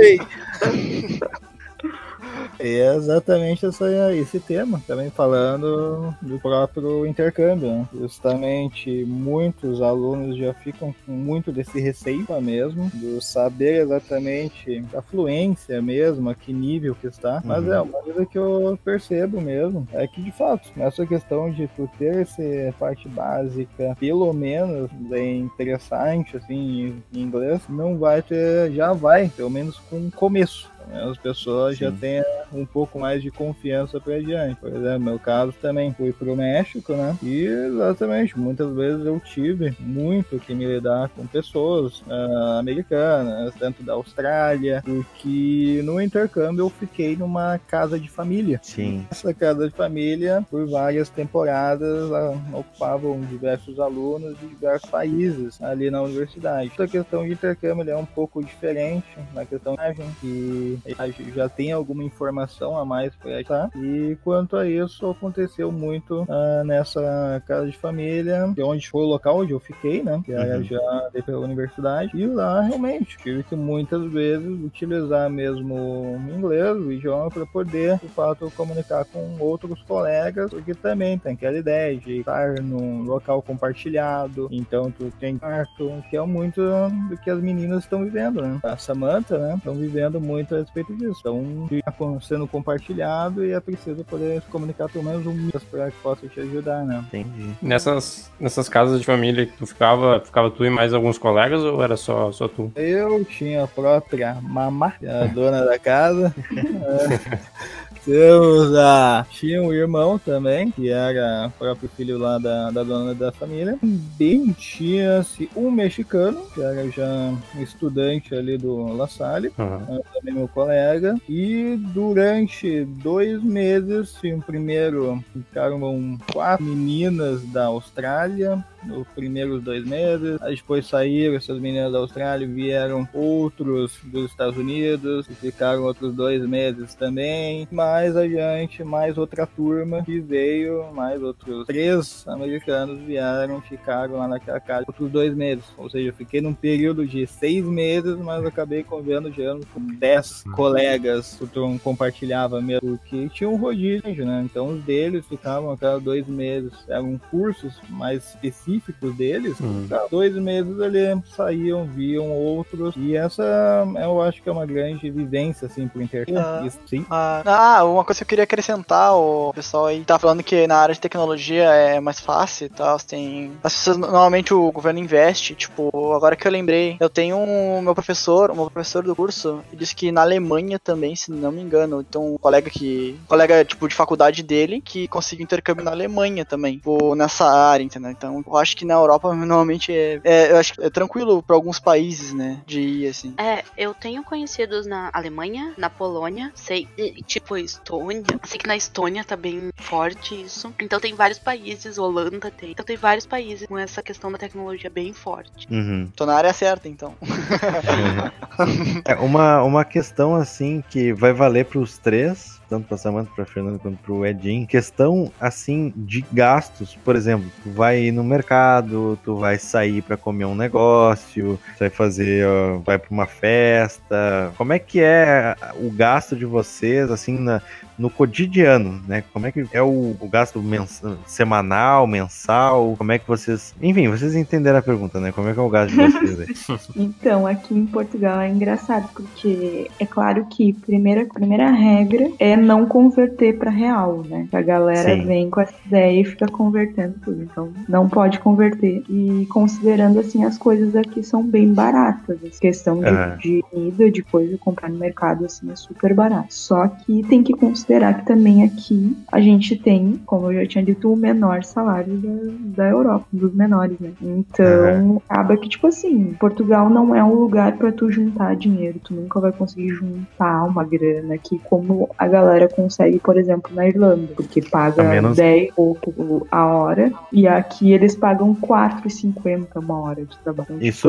C: Ei. É exatamente essa, esse tema, também falando do próprio intercâmbio. né? Justamente muitos alunos já ficam com muito desse receio mesmo, do saber exatamente a fluência mesmo, a que nível que está. Mas
B: Uhum.
C: é uma coisa que eu percebo mesmo, é que de fato, nessa questão de tu ter essa parte básica, pelo menos é interessante assim em inglês, não vai ter, já vai, pelo menos com um começo. Né? As pessoas já têm um pouco mais de confiança para diante. Por exemplo, meu caso também fui pro México, né? E exatamente, muitas vezes eu tive muito que me lidar com pessoas ah, americanas, tanto da Austrália, porque no intercâmbio eu fiquei numa casa de família.
B: Sim.
C: Essa casa de família, por várias temporadas, ela ocupavam diversos alunos de diversos países ali na universidade. Essa questão de intercâmbio é um pouco diferente na questão que a gente já tem alguma informação a mais para achar. E quanto a isso, aconteceu muito ah, nessa casa de família, que é onde foi o local onde eu fiquei, né? Que era
B: Uhum.
C: já dei pela universidade. E lá, realmente, tive que muitas vezes utilizar mesmo o inglês, o idioma, para poder, de fato, comunicar com outros colegas, porque também tem aquela ideia de estar num local compartilhado, então tu tem quarto, que é muito do que as meninas estão vivendo, né? A Samantha, né? Estão vivendo muito a respeito disso. Então, fica com- sendo compartilhado e é preciso poder se comunicar pelo menos um mês para que possa te ajudar, né?
B: Entendi.
G: Nessas, nessas casas de família que tu ficava, ficava tu e mais alguns colegas ou era só, só tu?
C: Eu tinha a própria mamá, a dona da casa. Temos a... Tinha um irmão também, que era o próprio filho lá da, da dona da família. Também tinha-se um mexicano, que era já estudante ali do La Salle,
G: Aham.
C: também meu colega. E durante dois meses, sim, primeiro ficaram quatro meninas da Austrália, nos primeiros dois meses. Aí depois saíram essas meninas da Austrália, vieram outros dos Estados Unidos, e ficaram outros dois meses também. Mais adiante, mais outra turma que veio, mais outros três americanos vieram, ficaram lá naquela casa outros dois meses. Ou seja, eu fiquei num período de seis meses, mas acabei convivendo gerando com dez colegas, o Tron compartilhava mesmo, porque tinha um rodízio, né? Então os deles ficavam a cada dois meses. Eram cursos mais específicos específicos deles,
G: Hum.
C: cada dois meses ali saíam, viam outros. E essa eu acho que é uma grande vivência, assim, pro intercâmbio.
F: Ah.
C: Sim.
F: Ah, ah, uma coisa que eu queria acrescentar, o pessoal aí tá falando que na área de tecnologia é mais fácil e tal, tem... As pessoas, normalmente o governo investe, tipo, agora que eu lembrei, eu tenho um meu professor, meu professor do curso, ele disse que na Alemanha também, se não me engano, então um colega que, um colega, tipo, de faculdade dele, que conseguiu intercâmbio na Alemanha também, tipo, nessa área, entendeu? Então, eu acho que na Europa, normalmente, é, é- eu acho que é tranquilo pra alguns países, né, de ir, assim.
E: É, eu tenho conhecidos na Alemanha, na Polônia, sei, tipo Estônia. Sei que na Estônia tá bem forte isso. Então tem vários países, Holanda tem. Então tem vários países com essa questão da tecnologia bem forte.
B: Uhum.
F: Tô na área certa, então.
B: É, uma, uma questão assim que vai valer para os três, tanto para Samantha, para Fernando quanto para o Edinho. Questão assim de gastos, por exemplo, tu vai ir no mercado, tu vai sair para comer um negócio, tu vai fazer, ó, vai para uma festa. Como é que é o gasto de vocês assim na, no cotidiano, né? Como é que é o, o gasto mens- semanal, mensal? Como é que vocês, enfim, vocês entenderam a pergunta, né? Como é que é o gasto de vocês aí?
D: Então, aqui em Portugal é engraçado, porque é claro que primeira, primeira regra é não converter para real, né? A galera
B: Sim.
D: vem com essa ideia e fica convertendo tudo. Então, não pode converter. E considerando assim, as coisas aqui são bem baratas. A questão de,
B: Aham.
D: de comida, de coisa, comprar no mercado, assim, é super barato. Só que tem que considerar que também aqui a gente tem, como eu já tinha dito, o menor salário da, da Europa, um dos menores, né? Então, acaba que, tipo assim, Portugal não é um lugar pra tu juntar dinheiro. Tu nunca vai conseguir juntar uma grana aqui, como a galera consegue, por exemplo, na Irlanda, porque paga
B: A menos-
D: 10 pouco a hora, e aqui eles pagam 4,50 uma hora de trabalho.
B: Isso,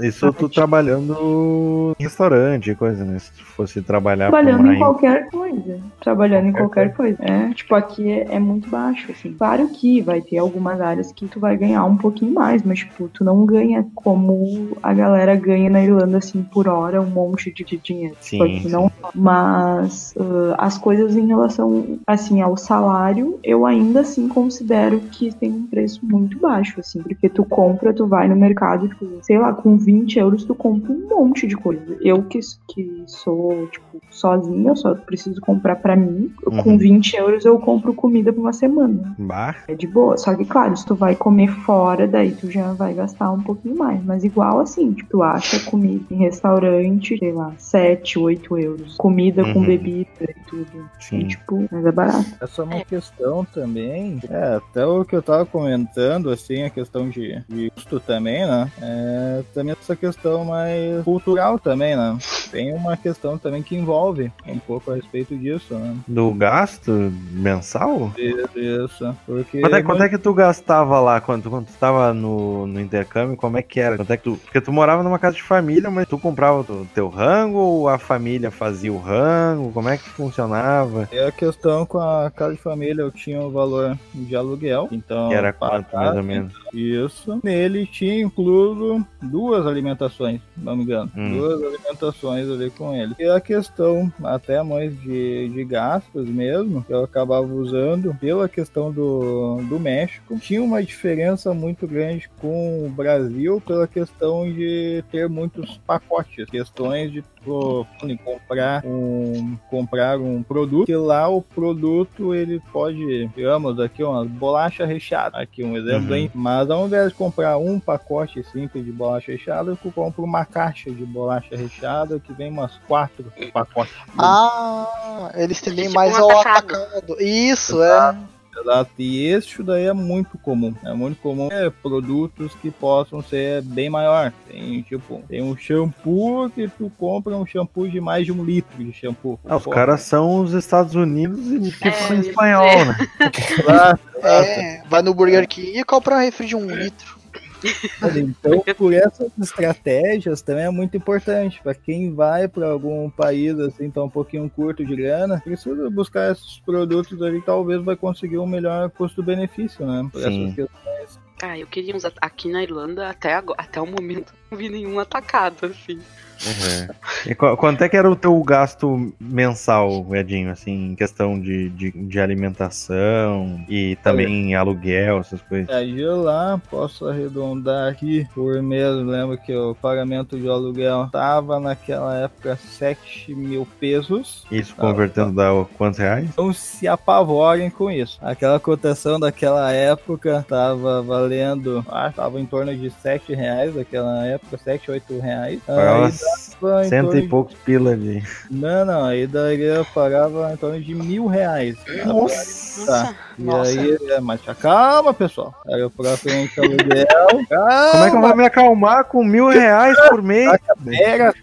D: é
B: isso tu trabalhando em restaurante, coisa, né? Se tu fosse trabalhar
D: Trabalhando em qualquer coisa. Trabalhando em qualquer coisa. É, tipo, aqui é, é muito baixo, assim. Claro que vai ter algumas áreas que tu vai ganhar um pouquinho mais, mas, tipo, tu não ganha como a galera ganha na Irlanda, assim, por hora, um monte de, de dinheiro.
B: Sim,
D: Tipo, aqui não. Mas ah, as coisas em relação, assim, ao salário, eu ainda assim considero que tem um preço muito baixo, assim, porque tu compra, tu vai no mercado, tipo, sei lá, com 20 euros tu compra um monte de coisa. Eu que, que sou, tipo, sozinha, eu só preciso comprar pra mim. Com
B: Uhum.
D: 20 euros eu compro comida pra uma semana.
B: Bah,
D: É de boa. Só que, claro, se tu vai comer fora, daí tu já vai gastar um pouquinho mais. Mas igual assim, tipo, tu acha comida em restaurante, sei lá, 7, 8 euros. Comida com
B: Uhum.
D: bebida e tudo.
B: sim.
D: E, tipo, mas é barato.
C: Essa é uma questão também. É, até o que eu tava comentando, assim, a questão de, de custo também, né? É, também essa questão mais cultural também, né? Tem uma questão também que envolve um pouco a respeito disso, né?
B: Do gasto mensal?
C: Isso. Porque.
B: Quanto é, quanto é que tu gastava lá quando, quando tu tava no, no intercâmbio? Como é que era? Quanto é que tu, porque tu morava numa casa de família, mas tu comprava o teu rango ou a família fazia o rango? Como é que funcionava?
C: E a questão com a casa de família, eu tinha o valor de aluguel. Então,
B: Que era quanto, mais ou menos?
C: Isso. Nele tinha incluso duas alimentações, se não me engano.
B: Hum.
C: Duas alimentações ali com ele. E a questão, até mais de, de gastos mesmo, que eu acabava usando, pela questão do, do México, tinha uma diferença muito grande com o Brasil pela questão de ter muitos pacotes. Questões de pô, comprar um comprar um produto que lá o produto ele pode digamos aqui uma bolacha recheada aqui um exemplo
B: Uhum.
C: hein? mas ao invés de comprar um pacote simples de bolacha recheada eu compro uma caixa de bolacha recheada que vem umas quatro pacotes
F: Ah, eles tendem
E: Tipo
F: mais
E: um
F: ao
E: atacado.
F: atacado. Isso, é.
C: Exato. E isso daí é muito comum. É muito comum é, produtos que possam ser bem maior. Tem tipo, tem um shampoo que tu compra um shampoo de mais de um litro de shampoo.
B: Ah, os caras são os Estados Unidos e que
E: É,
B: espanhol, né?
C: exato, exato.
F: É, vai no Burger King e compra um refri de um litro.
C: Então, por essas estratégias também é muito importante para quem vai para algum país assim, tá um pouquinho curto de grana, precisa buscar esses produtos ali, talvez vai conseguir um melhor custo-benefício, né? Por
B: Sim.
C: essas questões.
E: Ah, eu queria uns aqui na Irlanda até agora, até o momento não vi nenhum atacado assim.
B: Uhum. E qu- quanto é que era o teu gasto mensal, Edinho, assim, em questão de, de, de alimentação e também aluguel, essas coisas?
C: Aí eu lá posso arredondar aqui por mês. Lembro que o pagamento de aluguel tava naquela época 7 mil pesos.
B: Isso convertendo dá quantos reais?
C: Não se apavorem com isso. Aquela cotação daquela época tava valendo, que tava em torno de 7 reais naquela época, 7, 8 reais.
B: Pagava Cento e
C: de-
B: poucos pila de.
C: Não, não, aí daí eu pagava em torno de mil reais.
B: Nossa!
C: Tá. E
E: Nossa.
C: aí, é, mas calma, pessoal. Aí o propriamente aluguel. Calma,
B: Como é que eu vou me acalmar com mil reais por mês?
C: Fica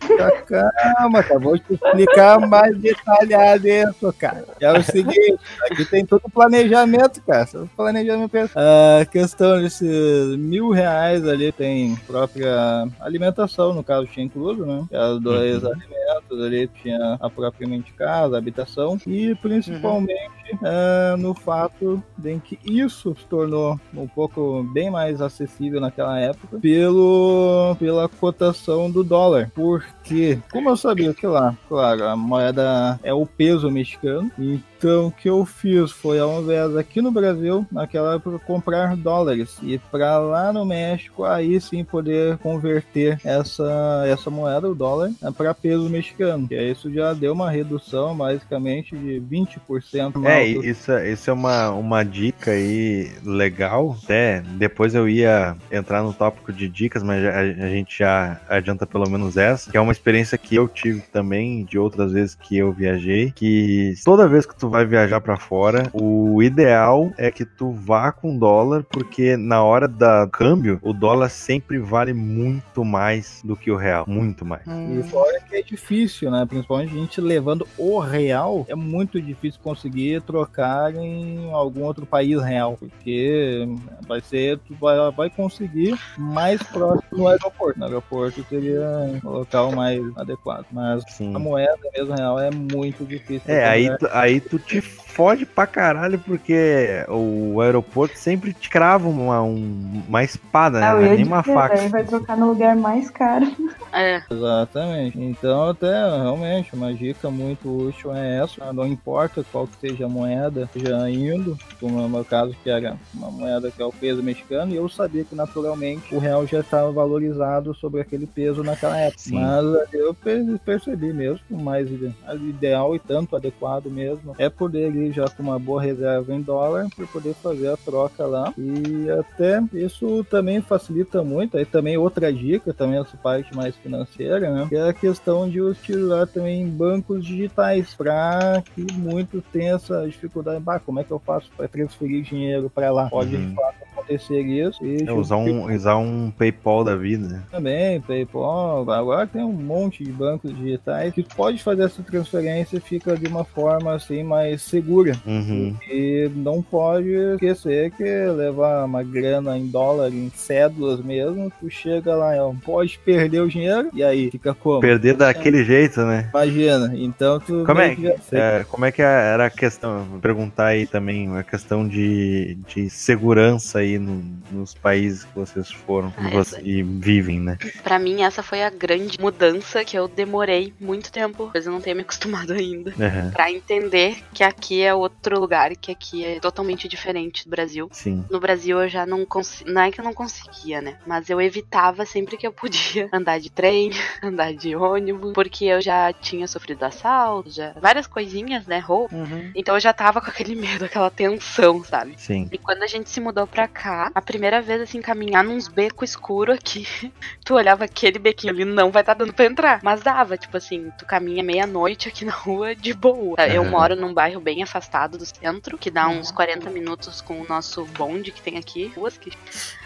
C: calma, tá? Vou te explicar mais detalhado isso, cara. É o seguinte, aqui tem todo o planejamento, cara. Todo planejamento. A questão desses mil reais ali tem própria alimentação, no caso tinha incluso, né? Os dois
B: Uhum.
C: alimentos ali, tinha a propriamente casa, habitação e principalmente é, no fato de que isso se tornou um pouco bem mais acessível naquela época pelo, pela cotação do dólar. Porque, como eu sabia que lá, claro, a moeda é o peso mexicano, então o que eu fiz foi, ao invés aqui no Brasil, naquela época, comprar dólares e para lá no México, aí sim poder converter essa, essa moeda, o dólar, para peso mexicano. E isso já deu uma redução basicamente de 20%.
B: É, isso, isso é uma, uma dica aí legal. Até depois eu ia entrar no tópico de dicas, mas a, a gente já adianta pelo menos essa, que é uma experiência que eu tive também de outras vezes que eu viajei, que toda vez que tu vai viajar pra fora, o ideal é que tu vá com dólar, porque na hora da câmbio, o dólar sempre vale muito mais do que o real, muito mais.
C: E fora que é difícil, né? Principalmente a gente levando o real, é muito difícil conseguir trocar em algum outro país real, porque vai ser, tu vai, vai conseguir mais próximo no aeroporto. No aeroporto seria o local mais adequado, mas
B: Sim.
C: a moeda mesmo real é muito difícil.
B: É, aí, tu- aí tu te fode pra caralho, porque o aeroporto sempre te crava uma, um- uma espada, né?
D: Ah, eu
B: é nem uma
D: dizer,
B: faca.
D: vai trocar no lugar mais caro.
E: É,
C: Exatamente. Então, até realmente, uma dica muito útil é essa. Não importa qual que seja a moeda, seja indo, como no meu caso, que era uma moeda que é o peso mexicano, e eu sabia que naturalmente o real já estava valorizado sobre aquele peso naquela época.
B: Sim.
C: Mas eu per- percebi mesmo, o mais ide- ideal e tanto adequado mesmo, é poder ir já com uma boa reserva em dólar para poder fazer a troca lá. E até isso também facilita muito. Aí também outra dica, também essa parte mais financeira, né? Que é a questão de utilizar também bancos digitais para que muitos tenham essa dificuldade. Bah, como é que eu faço para transferir dinheiro para lá? Pode
B: Uhum.
C: de fato acontecer isso. E
B: É, usar, um, usar um PayPal da vida. né?
C: também, PayPal, agora tem um monte de bancos digitais que pode fazer essa transferência e fica de uma forma assim mais segura.
B: Uhum.
C: E não pode esquecer que levar uma grana em dólar, em cédulas mesmo, tu chega lá, ó, pode perder o dinheiro e aí fica como?
B: Perder daquele jeito, né?
C: Imagina, então tu
B: Como é,
C: meio que já-
B: é, como é que era a questão? Vou perguntar aí também a questão de, de segurança aí no- nos países que vocês foram
E: Ah,
B: e, você- e vivem, né?
E: pra mim essa foi a grande mudança que eu demorei muito tempo, pois eu não tenho me acostumado ainda.
B: Uhum.
E: Pra entender que aqui é outro lugar, que aqui é totalmente diferente do Brasil.
B: Sim.
E: No Brasil eu já não conseguia. Não é que eu não conseguia, né? Mas eu evitava sempre que eu podia andar de trem, andar de ônibus, porque eu já tinha sofrido assalto, já. Várias coisinhas, né? Roubo.
F: Uhum.
E: Então eu já tava com aquele medo, aquela tensão, sabe?
B: Sim.
E: E quando a gente se mudou pra cá, a primeira vez, assim, caminhar nos becos escuros aqui, tu olhava aquele bequinho ali, não vai tá dando pra entrar. Mas dava, tipo assim, tu caminha meia-noite aqui na rua de boa. Eu
B: Uhum.
E: moro num bairro bem afastado do centro, que dá uns 40 minutos com o nosso bonde que tem aqui, ruas que.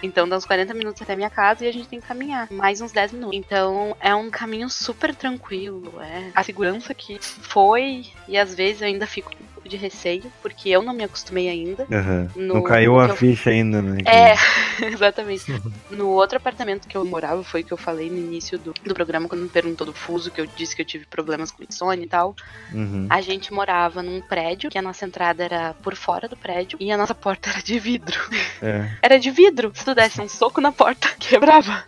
E: Então dá uns 40 minutos até minha casa e a gente tem que caminhar mais uns 10 minutos. Então é um caminho super tranquilo. É a segurança que foi, e às vezes eu ainda fico de receio, porque eu não me acostumei ainda.
B: Uhum.
E: No-
B: Não caiu a
E: eu-
B: ficha ainda, né?
E: É, exatamente. No outro apartamento que eu morava, foi que eu falei no início do, do programa, quando me perguntou do fuso, que eu disse que eu tive problemas com insônia e tal.
B: Uhum.
E: A gente morava num prédio, que a nossa entrada era por fora do prédio, e a nossa porta era de vidro.
B: É.
E: Era de vidro. Se tu desse um soco na porta, quebrava.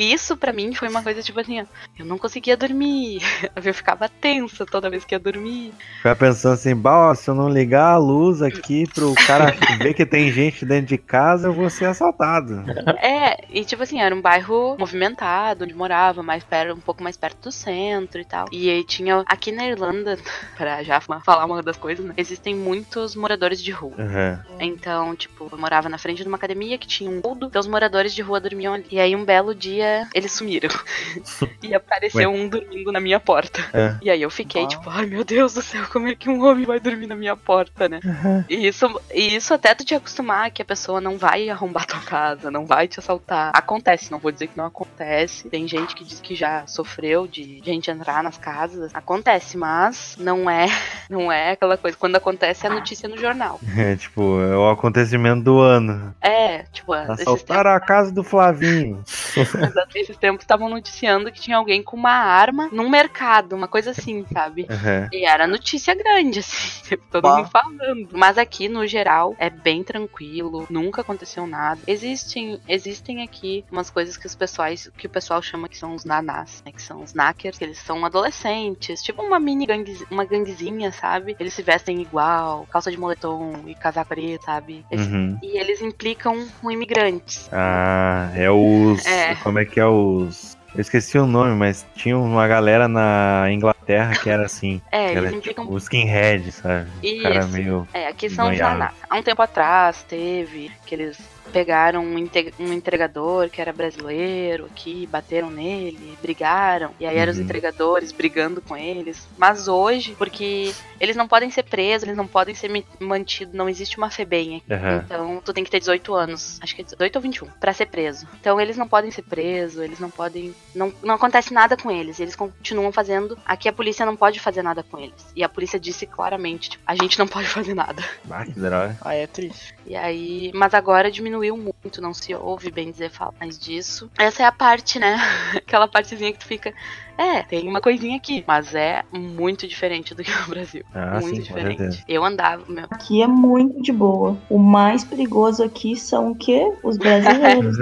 E: Isso pra mim foi uma coisa tipo assim, ó, eu não conseguia dormir. Eu ficava tensa toda vez que ia dormir.
B: Ficar pensando assim, bah, ó, se eu não ligar a luz aqui pro cara ver que tem gente dentro de casa, eu vou ser assaltado.
E: É, e tipo assim, era um bairro movimentado, onde morava, mais perto, um pouco mais perto do centro e tal. E aí tinha, aqui na Irlanda, pra já falar uma das coisas, né, existem muitos moradores de rua.
B: Uhum.
E: Então, tipo, eu morava na frente de uma academia que tinha um boldo, então os moradores de rua dormiam ali. E aí um belo dia eles sumiram. e apareceu um dormindo na minha porta.
B: É.
E: E aí eu fiquei
F: Uau.
E: tipo, ai meu Deus do céu, como é que um homem vai dormir na minha porta, né? E isso, e isso até tu te acostumar que a pessoa não vai arrombar tua casa, não vai te assaltar. Acontece, não vou dizer que não acontece. Tem gente que diz que já sofreu de gente entrar nas casas. Acontece, mas não é, não é aquela coisa. Quando acontece é notícia no jornal.
B: É, tipo, é o acontecimento do ano.
E: É, tipo, tempos,
B: Assaltaram a casa do Flavinho.
E: esses tempos estavam noticiando que tinha alguém com uma arma num mercado, uma coisa assim, sabe?
B: Uhum.
E: E era notícia grande, assim, todo
F: Bah.
E: mundo falando. Mas aqui, no geral, é bem tranquilo, nunca aconteceu nada. Existem, existem aqui umas coisas que os pessoais, que o pessoal chama que são os nanás, né? Que são os knackers, que eles são adolescentes, tipo uma mini gangue, uma ganguezinha, sabe? Eles se vestem igual, calça de moletom e casaco preto, sabe? Eles-
B: Uhum.
E: E eles implicam com imigrantes.
B: Ah, é os.
E: É.
B: Como é que é os. Eu esqueci o nome, mas tinha uma galera na Inglaterra que era assim.
E: É,
B: era
E: eles
B: tipo, os skinhead, sabe?
E: Isso.
B: Cara meio.
E: É, aqui são os. Há um tempo atrás teve que eles pegaram um, um entregador que era brasileiro aqui, bateram nele, brigaram, e aí eram os
B: Uhum.
E: entregadores brigando com eles. Mas hoje, porque eles não podem ser presos, eles não podem ser mantidos, não existe uma FEBEM aqui.
B: Aham.
E: Então, tu tem que ter 18 anos, acho que é 18 ou 21, pra ser preso. Então, eles não podem ser presos, eles não podem. Não, não acontece nada com eles, eles continuam fazendo. Aqui a polícia não pode fazer nada com eles. E a polícia disse claramente: tipo, a gente não pode fazer nada.
B: Ah, que droga.
F: Aí é triste.
E: E aí. Mas agora diminuiu muito, não se ouve bem dizer falar mais disso. Essa é a parte, né? Aquela partezinha que tu fica. É, tem uma coisinha aqui, mas é muito diferente do que o Brasil.
B: Ah,
E: muito
B: sim,
E: diferente. Eu andava, meu.
D: Aqui é muito de boa. O mais perigoso aqui são o quê? Os brasileiros.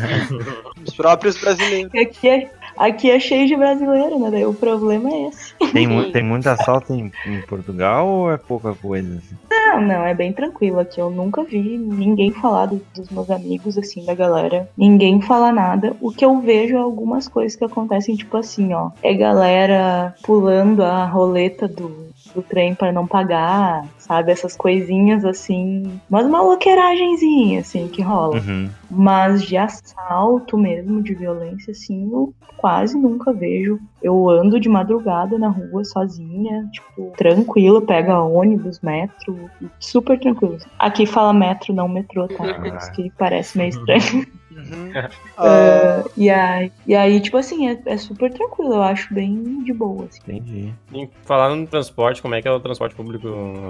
F: Os próprios brasileiros.
D: aqui, é, aqui é cheio de brasileiro, né? Daí o problema é esse.
B: tem, mu- tem muito assalto em, em Portugal ou é pouca coisa? assim?
D: Não, não, é bem tranquilo aqui. Eu nunca vi ninguém falar do- dos meus amigos, assim, da galera. Ninguém fala nada. O que eu vejo é algumas coisas que acontecem, tipo assim, ó. É galera pulando a roleta do, do trem para não pagar, sabe? Essas coisinhas assim. Umas maloqueiragenzinhas, assim, que rola.
B: Uhum.
D: Mas de assalto mesmo, de violência, assim, eu quase nunca vejo. Eu ando de madrugada na rua sozinha, tipo, tranquilo, pega ônibus, metro, super tranquilo. Aqui fala metro, não metrô, tá?
B: Ah.
D: Por isso que parece meio estranho.
F: Uhum. Ah,
D: E aí, e aí tipo assim, é, é super tranquilo, eu acho bem de boa, assim.
B: Entendi.
G: E falando no transporte, como é que é o transporte público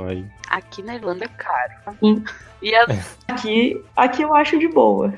G: aí?
E: Aqui na Irlanda é caro. E a-
D: Aqui, aqui eu acho de boa.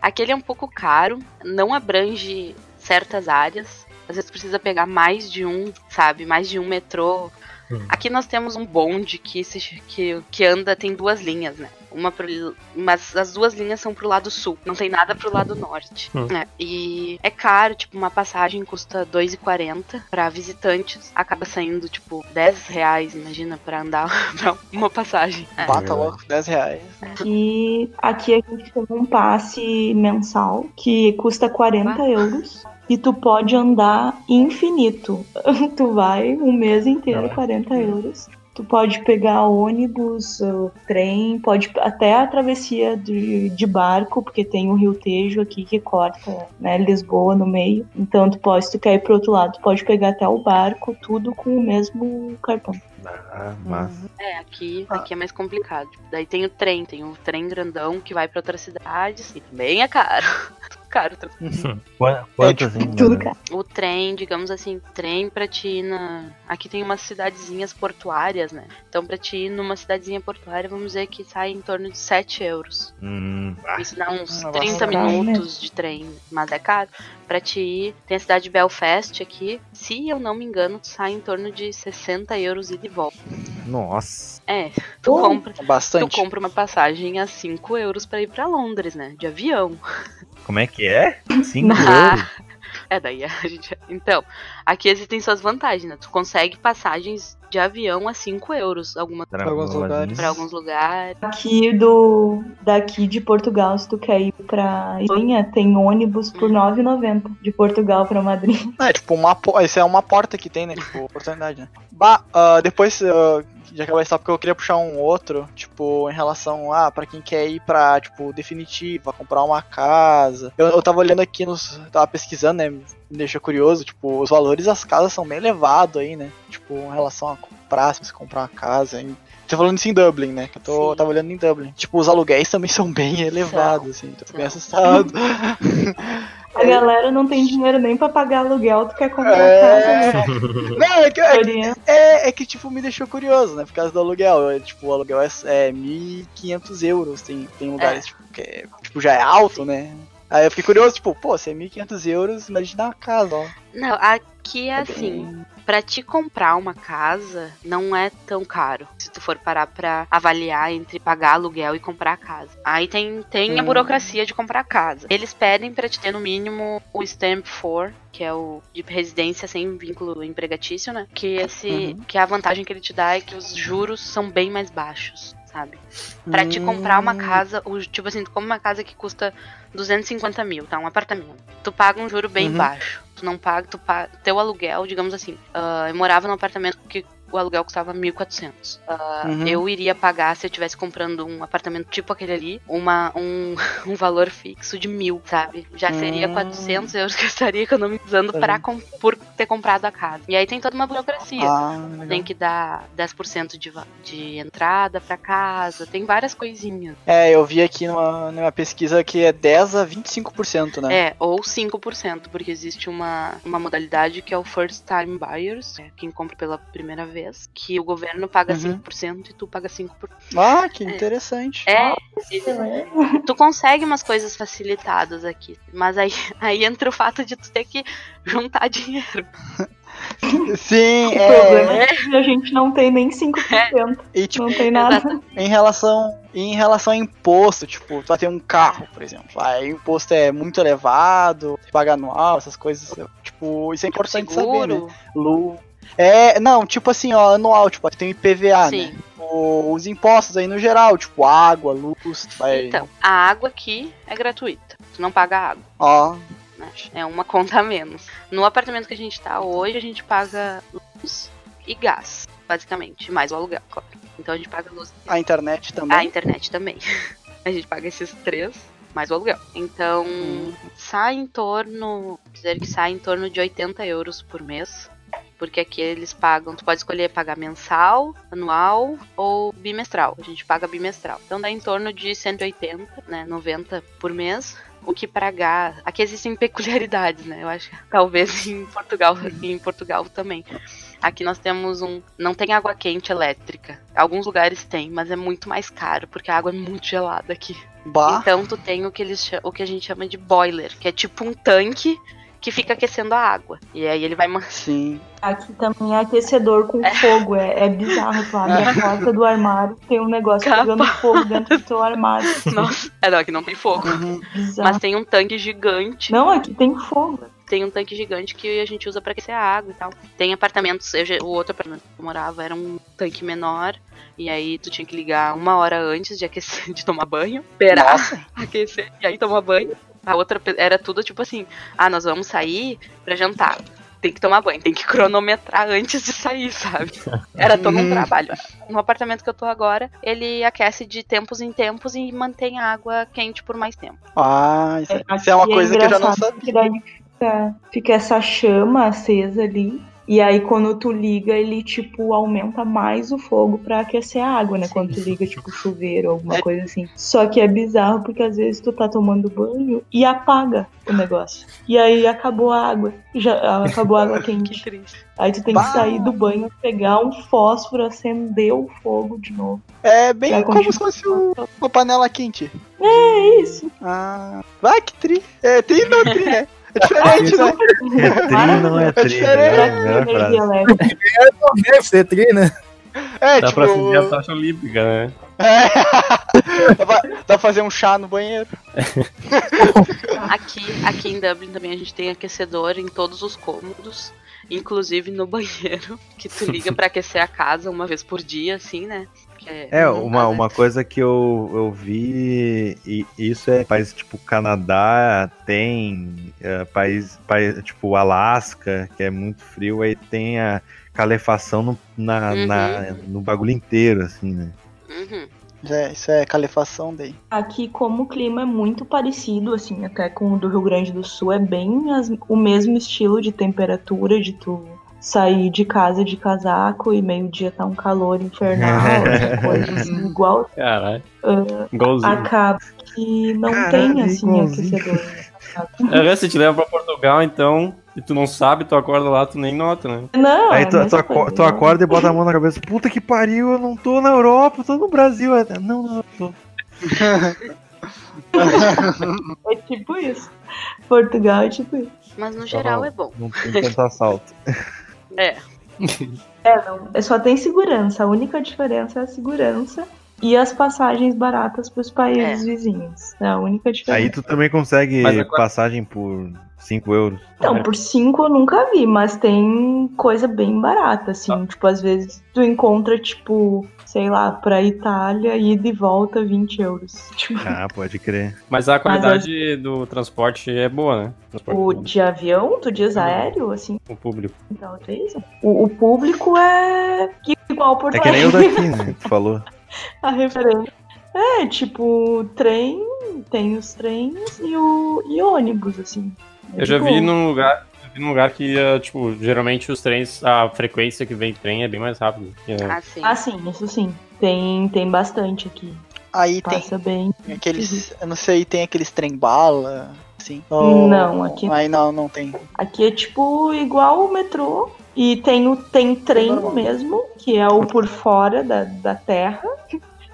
E: aqui ele é um pouco caro, não abrange certas áreas. Às vezes precisa pegar mais de um, sabe? Mais de um metrô.
G: Hum.
E: Aqui nós temos um bonde que, se, que, que anda, tem duas linhas, né? Uma pro, mas as duas linhas são pro lado sul, não tem nada pro lado norte.
G: Hum.
E: né? E é caro, tipo, uma passagem custa R$ 2,40 pra visitantes, acaba saindo, tipo, 10 reais, imagina, pra andar pra uma passagem. É.
F: bata logo 10 reais.
D: E aqui a gente tem um passe mensal que custa 40 euros. E tu pode andar infinito. tu vai um mês inteiro, 40 euros. Tu pode pegar ônibus, trem, pode até a travessia de, de barco, porque tem o Rio Tejo aqui que corta né, Lisboa no meio. Então tu pode, se tu quer ir pro outro lado, tu pode pegar até o barco, tudo com o mesmo cartão.
B: Ah, massa.
E: É, aqui, aqui é mais complicado. Daí tem o trem, tem o trem grandão que vai pra outras cidades e também é caro. caro.
B: Qua- Quanto assim?
D: Tudo
B: né?
D: caro.
E: O trem, digamos assim, trem pra ti ir na. Aqui tem umas cidadezinhas portuárias, né? Então pra ti ir numa cidadezinha portuária, vamos dizer que sai em torno de 7 euros.
B: Hum, ah,
E: Isso dá uns
F: Hum,
E: 30
D: caro
E: minutos de trem, mas é caro. Pra te ir, tem a cidade de Belfast aqui. Se eu não me engano, sai em torno de 60 euros ida e volta.
B: nossa.
E: É, tu
D: Oh.
E: compra.
F: É
E: Tu
F: bastante.
E: compra uma passagem a 5 euros pra ir pra Londres, né? De avião.
B: Como é que é? 5
E: Ah,
B: euros?
E: É, daí a gente. Então, aqui existem suas vantagens, né? Tu consegue passagens de avião a 5 euros alguma
B: Pra
F: alguns
B: algumas
F: lugares.
E: para alguns lugares.
D: Aqui do daqui de Portugal, se tu quer ir pra Espanha, tem ônibus por R$ 9,90 de Portugal pra Madrid.
F: É, tipo, uma, isso é uma porta que tem, né? Tipo, oportunidade, né? Bah, ah, depois, ah, já acabou esse tópico, eu queria puxar um outro, tipo, em relação a, pra quem quer ir pra, tipo, definitiva, comprar uma casa. Eu, eu tava olhando aqui, nos, tava pesquisando, né? Me deixou curioso, tipo, os valores das casas são bem elevados aí, né? Tipo, em relação a comprar, se você comprar uma casa. Em, tô falando isso em Dublin, né? Que eu tô,
E: Sim.
F: tava olhando em Dublin. Tipo, os aluguéis também são bem elevados, assim. Tô bem
E: São.
F: assustado.
D: A galera não tem dinheiro nem pra pagar aluguel, tu quer comprar
F: É.
D: casa, né?
F: Não, é que, é. É, é que, tipo, me deixou curioso, né? Por causa do aluguel. É, tipo, o aluguel é, é 1.500 euros. Tem, tem lugares, tipo, que é, tipo, já é alto, né? Aí eu fiquei curioso, tipo, pô, se é 1.500 euros, imagina uma casa, ó.
E: Não, aqui é
F: É
E: assim.
F: bem-
E: Pra te comprar uma casa, não é tão caro. Se tu for parar pra avaliar entre pagar aluguel e comprar a casa. Aí tem, tem a
F: Hum.
E: burocracia de comprar a casa. Eles pedem pra te ter no mínimo o Stamp 4, que é o de residência sem vínculo empregatício, né? Que esse
F: Uhum.
E: que a vantagem que ele te dá é que os juros são bem mais baixos, sabe? Pra te
F: Hum.
E: comprar uma casa, o, tipo assim, tu compra uma casa que custa 250 mil, tá? Um apartamento. Tu paga um juro bem
F: Uhum.
E: baixo. Tu não paga, tu paga. Teu aluguel, digamos assim. ah, eu morava num apartamento que o aluguel custava 1.400. Ah,
F: Uhum.
E: Eu iria pagar, se eu estivesse comprando um apartamento tipo aquele ali, uma, um, um valor fixo de mil, sabe? Já seria
F: Hum.
E: 400 euros que eu estaria economizando pra,
F: Uhum.
E: com- por ter comprado a casa. E aí tem toda uma burocracia.
F: Ah.
E: Tem que dar 10% de, de entrada pra casa, tem várias coisinhas.
F: É, eu vi aqui numa, numa pesquisa que é 10 a 25%, né?
E: É, ou 5%, porque existe uma, uma modalidade que é o First Time Buyers, é quem compra pela primeira vez, que o governo paga
F: Uhum.
E: 5% e tu paga 5%.
F: Ah, que interessante.
E: É, tu consegue umas coisas facilitadas aqui, mas aí, aí entra o fato de tu ter que juntar dinheiro.
F: Sim,
D: O problema
F: é.
D: é que a gente não tem nem 5%.
F: E, tipo,
D: Não tem nada.
F: Em relação em relação a imposto, tipo, tu vai ter um carro, por exemplo, aí o imposto é muito elevado, paga anual, essas coisas, tipo, isso é importante saber, né?
E: Seguro,
F: Lu. É, não, tipo assim, ó, anual, tipo, tem o IPVA,
E: Sim.
F: né? O- os impostos aí no geral, tipo, água, luz, vai.
E: Então, a água aqui é gratuita. Tu não paga água.
F: Ó,
E: né? É uma conta a menos. No apartamento que a gente tá hoje, a gente paga luz e gás, basicamente. Mais o aluguel, claro. Então a gente paga luz e
F: a internet também.
E: a internet também. A gente paga esses três, mais o aluguel. Então,
F: Hum.
E: sai em torno. Dizer que sai em torno de 80 euros por mês. Porque aqui eles pagam, tu pode escolher pagar mensal, anual ou bimestral. A gente paga bimestral. Então dá em torno de 180, né, 90 por mês. O que pagar. Aqui existem peculiaridades, né? Eu acho que talvez em Portugal, em Portugal também. Aqui nós temos um. Não tem água quente elétrica. Alguns lugares tem, mas é muito mais caro, porque a água é muito gelada aqui.
F: Bah,
E: Então tu tem o que, eles, o que a gente chama de boiler, que é tipo um tanque que fica aquecendo a água. E aí ele vai
F: sim.
D: Aqui também é aquecedor com fogo. É, é bizarro. Tu abre a porta do armário, tem um negócio
E: Capaz.
D: pegando fogo dentro do teu armário.
E: Nossa. É, não, aqui não tem fogo.
F: Uhum.
E: Mas tem um tanque gigante.
D: Não, aqui tem fogo.
E: Tem um tanque gigante que a gente usa pra aquecer a água e tal. Tem apartamentos. eu o outro apartamento que eu morava era um tanque menor. E aí tu tinha que ligar uma hora antes de aquecer, de tomar banho. Esperar
F: Nossa,
E: aquecer e aí tomar banho. A outra era tudo tipo assim: ah, nós vamos sair pra jantar. Tem que tomar banho, tem que cronometrar antes de sair, sabe? Era todo um
F: Uhum.
E: trabalho. No apartamento que eu tô agora, ele aquece de tempos em tempos e mantém a água quente por mais tempo.
F: ah, isso, é-
D: Aqui
F: isso é uma coisa que eu já não sabia.
D: fica, fica essa chama acesa ali. E aí, quando tu liga, ele, tipo, aumenta mais o fogo pra aquecer a água, né? Quando tu liga, tipo, chuveiro, alguma
F: É.
D: coisa assim. Só que é bizarro, porque às vezes tu tá tomando banho e apaga o negócio. E aí acabou a água. Já acabou a água
E: Que
D: quente.
E: triste.
D: Aí tu tem
F: Bah!
D: que sair do banho, pegar um fósforo, acender o fogo de novo.
F: É bem como se fosse um- uma panela quente.
D: É isso.
F: Ah, vai que tri. É, tri não tri, né? É diferente, né?
B: É tri, não é tri.
F: diferente.
B: né? Melhor
D: Energia
B: frase.
D: elétrica.
C: Deve ser tri, né?
F: É,
G: Dá
F: tipo.
G: pra acender a tocha olímpica, né?
F: É. vai, Dá pra fazer um chá no banheiro.
E: Aqui, aqui em Dublin também a gente tem aquecedor em todos os cômodos, inclusive no banheiro, que tu liga pra aquecer a casa uma vez por dia, assim, né?
B: É,
E: não
B: uma,
E: dá, né?
B: uma coisa que eu, eu vi, e isso é país tipo Canadá, tem é, país, país tipo Alasca, que é muito frio, aí tem a calefação no, na,
E: Uhum.
B: na- no bagulho inteiro, assim, né?
E: Uhum.
F: É, isso é calefação daí.
D: Aqui, como o clima é muito parecido, assim, até com o do Rio Grande do Sul, é bem as- o mesmo estilo de temperatura, de tu sair de casa de casaco e meio-dia tá um calor infernal, essa coisa assim, igual.
G: Caralho.
D: Ah,
G: Igualzinho.
D: acaba que não
B: Caralho,
D: tem, assim,
B: igualzinho.
D: aquecedor.
G: É, se te leva pra Portugal, então, e tu não sabe, tu acorda lá, tu nem nota, né?
D: Não,
B: Aí
D: é
B: tu, tu, aco- tu acorda e bota a mão na cabeça, puta que pariu, eu não tô na Europa, eu tô no Brasil. Aí, Não, não, eu tô.
D: É tipo isso. Portugal é tipo isso.
E: Mas no geral é bom.
B: Não tem tanto assalto.
E: É.
D: É, não. É só tem segurança. A única diferença é a segurança e as passagens baratas pros países vizinhos. É a única diferença.
B: Aí tu também consegue
G: Mas agora-
B: passagem por 5 euros.
D: Então, por 5 eu nunca vi, mas tem coisa bem barata, assim. Tipo, às vezes tu encontra, tipo, sei lá, pra Itália, ida e volta 20 euros. Tipo,
B: Ah, pode crer.
G: Mas a qualidade do transporte é boa, né? Transporte
D: o
G: público,
D: de avião, tu diz aéreo, assim,
G: o público.
D: então, é isso. O, o público é igual Porto
B: É que nem o daqui, né? Tu falou.
D: a referência. É, tipo, trem, tem os trens e o e ônibus, assim. É
G: Eu já vi
D: boa.
G: num lugar, vi num lugar que, eh, tipo, geralmente os trens, a frequência que vem trem é bem mais rápido. que, eh,
E: Ah, sim.
D: Ah, sim, isso sim. Tem, tem bastante aqui.
F: Aí tem
D: Passa bem.
F: aqueles. Eu não sei, tem aqueles trem-bala, assim. Ou-
D: Não, aqui-
F: Aí não, não tem.
D: Aqui é tipo igual o metrô. E tem o tem trem mesmo, que é o por fora da, da terra.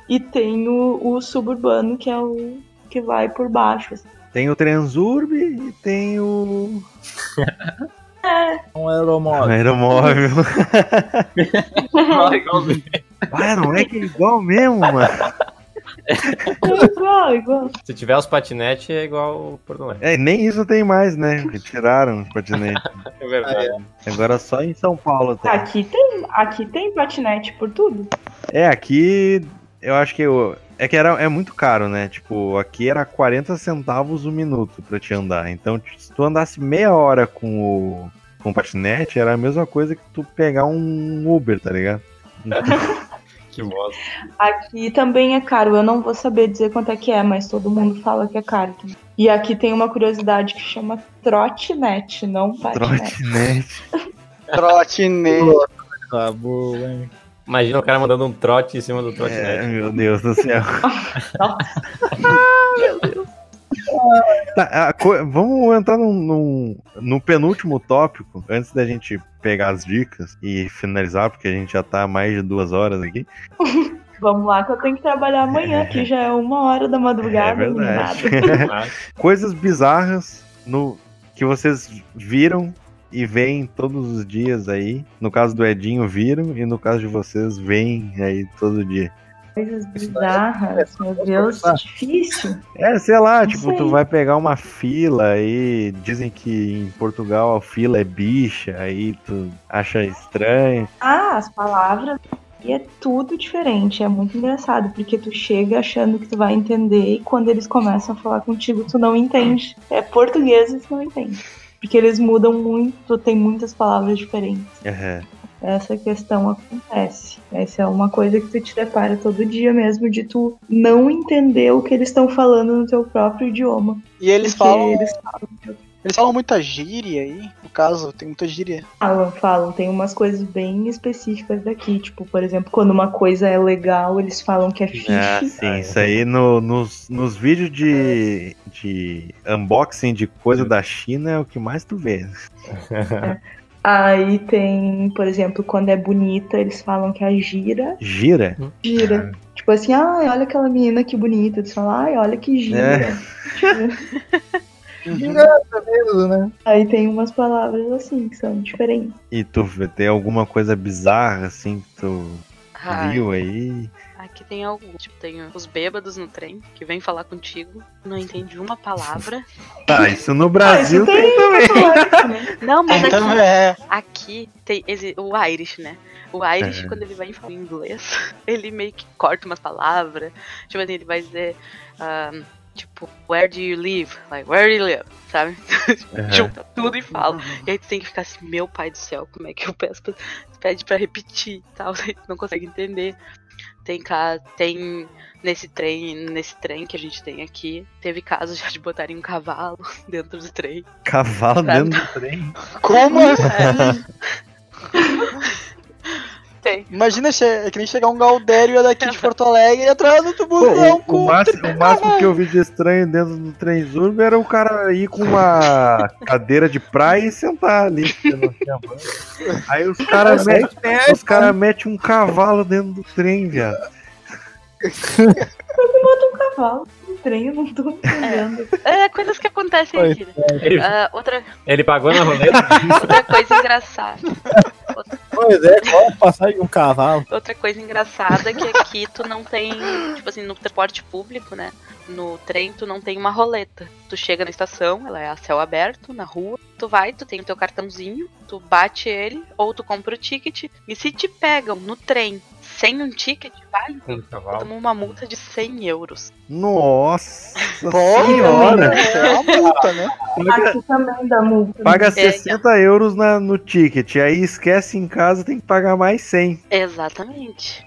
D: E tem o, o suburbano, que é o que vai por baixo. assim.
B: Tem o Transurb e tem o
C: Um aeromóvel.
B: aeromóvel. Ah, não é que é igual mesmo, mano.
D: É igual, igual.
G: Se tiver os patinetes, é igual o Porto Alegre.
B: É, nem isso tem mais, né? Retiraram os patinetes.
G: É verdade.
B: Agora só em São Paulo tem.
D: Aqui tem, aqui tem patinete por tudo.
B: É, aqui eu acho que eu, é que era, é muito caro, né? Tipo, aqui era 40 centavos o minuto pra te andar. Então, se tu andasse meia hora com o, com o patinete, era a mesma coisa que tu pegar um Uber, tá ligado?
G: Que bosta.
D: Aqui também é caro. Eu não vou saber dizer quanto é que é, mas todo mundo fala que é caro. E aqui tem uma curiosidade que chama trotinete, não patinete.
B: Trotinete.
F: Trotinete.
C: Tá boa, hein?
G: Imagina o cara mandando um trote em cima do
B: É,
G: trotinete.
B: meu Deus do céu. Tá, co- vamos entrar num, num- no penúltimo tópico, antes da gente pegar as dicas e finalizar, porque a gente já tá mais de duas horas aqui.
D: Vamos lá, que eu tenho que trabalhar amanhã, que já é uma hora da madrugada.
B: É verdade.
D: nada.
B: Coisas bizarras no que vocês viram e veem todos os dias aí. No caso do Edinho, viram, e no caso de vocês, veem aí todo dia.
D: Coisas bizarras, meu Deus, difícil.
B: É, sei lá,
D: Não
B: tipo,
D: sei.
B: tu vai pegar uma fila aí, dizem que em Portugal a fila é bicha, aí tu acha estranho.
D: Ah, as palavras. E é tudo diferente, é muito engraçado, porque tu chega achando que tu vai entender e quando eles começam a falar contigo, tu não entende. É português e tu não entende. Porque eles mudam muito, tem muitas palavras diferentes.
B: É.
D: Essa questão acontece. Essa é uma coisa que tu te depara todo dia mesmo, de tu não entender o que eles estão falando no teu próprio idioma.
F: E eles falam.
D: eles
F: Eles falam muita gíria aí. No caso, tem muita gíria.
D: falam, falam, tem umas coisas bem específicas daqui. Tipo, por exemplo, quando uma coisa é legal, eles falam que é fixe.
B: Ah, sim, isso aí no- nos, nos vídeos de, de unboxing de coisa da China é o que mais tu vê.
D: Aí tem, por exemplo, quando é bonita, eles falam que é gira.
B: Gira?
D: Gira. Tipo assim, ai, olha aquela menina que bonita. Eles falam, ai, olha que gira.
B: É.
C: Mesmo, né?
D: Aí tem umas palavras assim, que são diferentes.
B: E tu tem alguma coisa bizarra assim que tu
E: Ai,
B: viu aí?
E: Que tem alguns. Tipo, tem os bêbados no trem que vem falar contigo, não entende uma palavra.
B: Tá, isso no Brasil
D: isso
B: tem também.
D: né?
E: Não, mas aqui,
F: Então, é.
E: aqui tem exi- o Irish, né? O Irish,
B: É.
E: quando ele vai falar inglês, ele meio que corta umas palavras. Tipo assim, ele vai dizer. ahn, tipo, where do you live? Like, where do you live? Sabe?
B: Aham.
E: Junta tudo e fala. E aí tu tem que ficar assim, meu pai do céu, como é que eu peço pra, pede pra repetir e tal, aí tu não consegue entender. Tem tem nesse trem, nesse trem que a gente tem aqui, teve casos já de botarem um cavalo dentro do trem.
B: Cavalo
E: Pra-
B: dentro do trem.
F: Como assim?
E: Tem.
F: Imagina é que nem chegar um Galdério daqui de Porto Alegre e atrás do
B: Pô,
F: busão
B: o,
F: com.
B: o máximo, o máximo que eu vi de estranho dentro do trem Zurb era o cara ir com uma cadeira de praia e sentar ali. Aí os caras metem cara mete um cavalo dentro do trem, viado.
D: Cavalo no trem, eu não tô entendendo.
E: É, coisas que acontecem aqui, né?
G: Ele,
E: Ah, outra,
G: ele pagou na roleta.
E: outra coisa engraçada.
C: Pois é, qual a passagem de um cavalo?
E: Outra coisa engraçada é que aqui tu não tem, tipo assim, no transporte público, né? No trem tu não tem uma roleta. Tu chega na estação, ela é a céu aberto, na rua. Tu vai, tu tem o teu cartãozinho, tu bate ele, ou tu compra o ticket. E se te pegam no trem sem um ticket, vale? Tu
G: cavalo.
E: toma uma multa de 100 euros.
B: Nossa senhora!
F: É uma multa, né?
B: Paga,
D: Aqui também dá multa.
B: paga
E: É,
B: 60 euros na, no ticket, aí esquece em casa, tem que pagar mais 100.
E: Exatamente.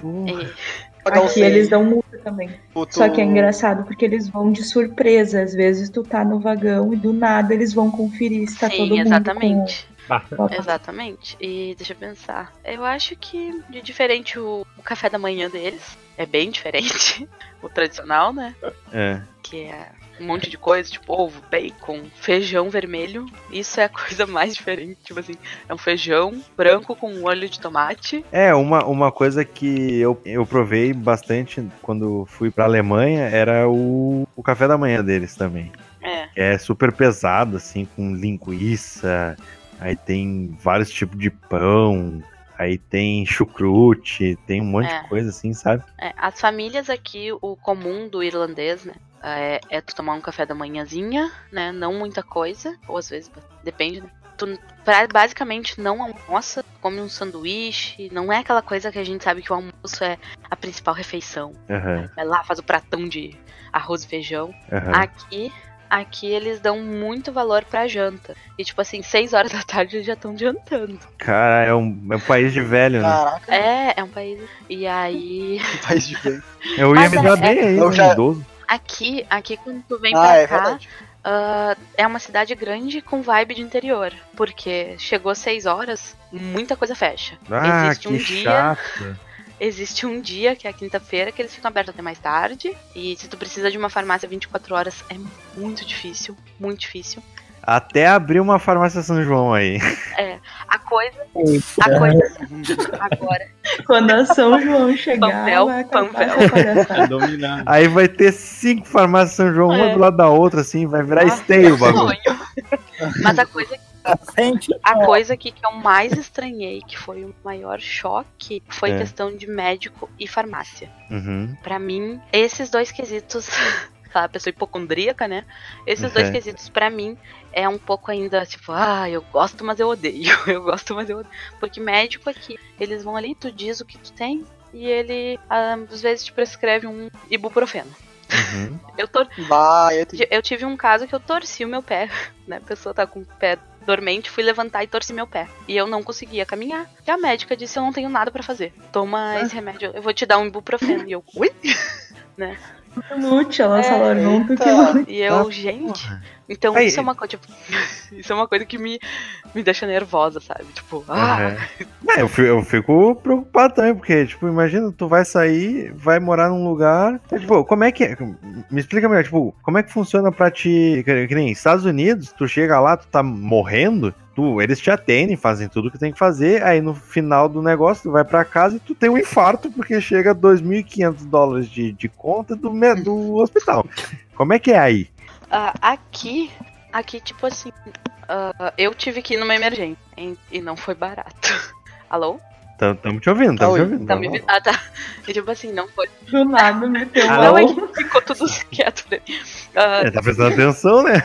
B: Porra.
E: E-
F: Pagar
D: Aqui eles dão multa também.
F: Puto-
D: Só que é engraçado porque eles vão de surpresa. Às vezes tu tá no vagão e do nada eles vão conferir se tá todo
E: Sim,
D: mundo
E: exatamente.
G: Ah,
D: com...
E: Exatamente. E deixa eu pensar. Eu acho que de diferente o, o café da manhã deles. É bem diferente. o tradicional, né?
B: É.
E: Que é um monte de coisa, tipo ovo, bacon, feijão vermelho. Isso é a coisa mais diferente. Tipo assim, é um feijão branco com olho de tomate.
B: É, uma, uma coisa que eu, eu provei bastante quando fui pra Alemanha era o, o café da manhã deles também.
E: É.
B: É super pesado, assim, com linguiça, aí tem vários tipos de pão, aí tem chucrute, tem um monte
E: É.
B: de coisa assim, sabe?
E: É, as famílias aqui, o comum do irlandês, né? É, é tu tomar um café da manhãzinha, né? Não muita coisa, ou às vezes, depende, né? Tu pra- basicamente não almoça, come um sanduíche, não é aquela coisa que a gente sabe que o almoço é a principal refeição.
B: Aham,
E: Vai lá, faz o pratão de arroz e feijão.
B: aham.
E: Aqui, aqui eles dão muito valor pra janta. E tipo assim, 6 horas da tarde eles já estão jantando.
B: Cara, é um, é um país de velho, né?
F: Caraca,
E: É, é um país. E aí.
F: país de bem.
B: Eu ia
E: Mas
B: me
E: é-
B: dar bem aí,
F: eu
B: né,
F: já-
B: idoso.
E: Aqui, aqui quando tu vem
F: Ah,
E: pra
F: é
E: cá,
F: verdade.
E: ah, é uma cidade grande com vibe de interior. Porque chegou 6 horas, muita coisa fecha.
B: Ah,
E: Existe
B: que
E: um dia.
B: chato.
E: Existe um dia, que é a quinta-feira, que eles ficam abertos até mais tarde. E se tu precisa de uma farmácia 24 horas, é muito difícil. Muito difícil.
B: Até abrir uma farmácia São João aí.
E: A coisa. A coisa. Agora.
D: Quando a São João chegar,
E: Panvel,
D: vai palhaçada.
C: Dominado.
B: Aí vai ter cinco farmácias São João, uma
E: É.
B: do lado da outra, assim, vai virar
E: Ah,
B: esteio o bagulho.
E: Mas a coisa,
C: Sente.
E: a coisa aqui que eu mais estranhei, que foi o maior choque, foi
B: É.
E: questão de médico e farmácia.
B: Uhum.
E: Pra mim, esses dois quesitos. Aquela pessoa hipocondríaca, né? Esses dois quesitos, pra mim, é um pouco ainda tipo, ah, eu gosto, mas eu odeio. Eu gosto, mas eu odeio. Porque médico aqui, eles vão ali, tu diz o que tu tem, e ele, ah, às vezes, te prescreve um ibuprofeno.
B: Uhum.
E: Eu, tor
F: Vai, eu te-
E: eu tive um caso que eu torci o meu pé, né? A pessoa tá com o pé dormente, fui levantar e torci meu pé. E eu não conseguia caminhar. E a médica disse: Eu não tenho nada pra fazer. Toma esse remédio, eu vou te dar um ibuprofeno. E eu, ui?
D: Lute, ela
E: É,
D: só largou que
F: eita.
D: lute.
E: E eu, gente.
B: porra.
E: Então
B: Aí-
E: isso é uma coisa, tipo, isso é uma coisa que me, me deixa nervosa, sabe? Tipo, ah.
B: Não, eu, fico, eu fico preocupado também, porque, tipo, imagina, tu vai sair, vai morar num lugar. é, Tipo, como é que é? Me explica melhor, tipo, como é que funciona pra ti. Que, que nem Estados Unidos, tu chega lá, tu tá morrendo, tu, eles te atendem, fazem tudo que tem que fazer, aí no final do negócio, tu vai pra casa e tu tem um infarto, porque chega 2.500 dólares de, de conta do, do hospital. Como é que é aí?
E: Ah, aqui, aqui, tipo assim, ah, eu tive que ir numa emergência hein, e não foi barato. Alô?
B: Tamo, tamo te ouvindo, tamo
F: Oi,
B: te ouvindo.
E: Tá me ouvindo? Ah, tá. E, tipo assim, não foi.
D: Do nada meteu
B: Ah,
D: um
E: Não, é que ficou tudo quieto. Né? Ah,
B: É, tá prestando atenção, né?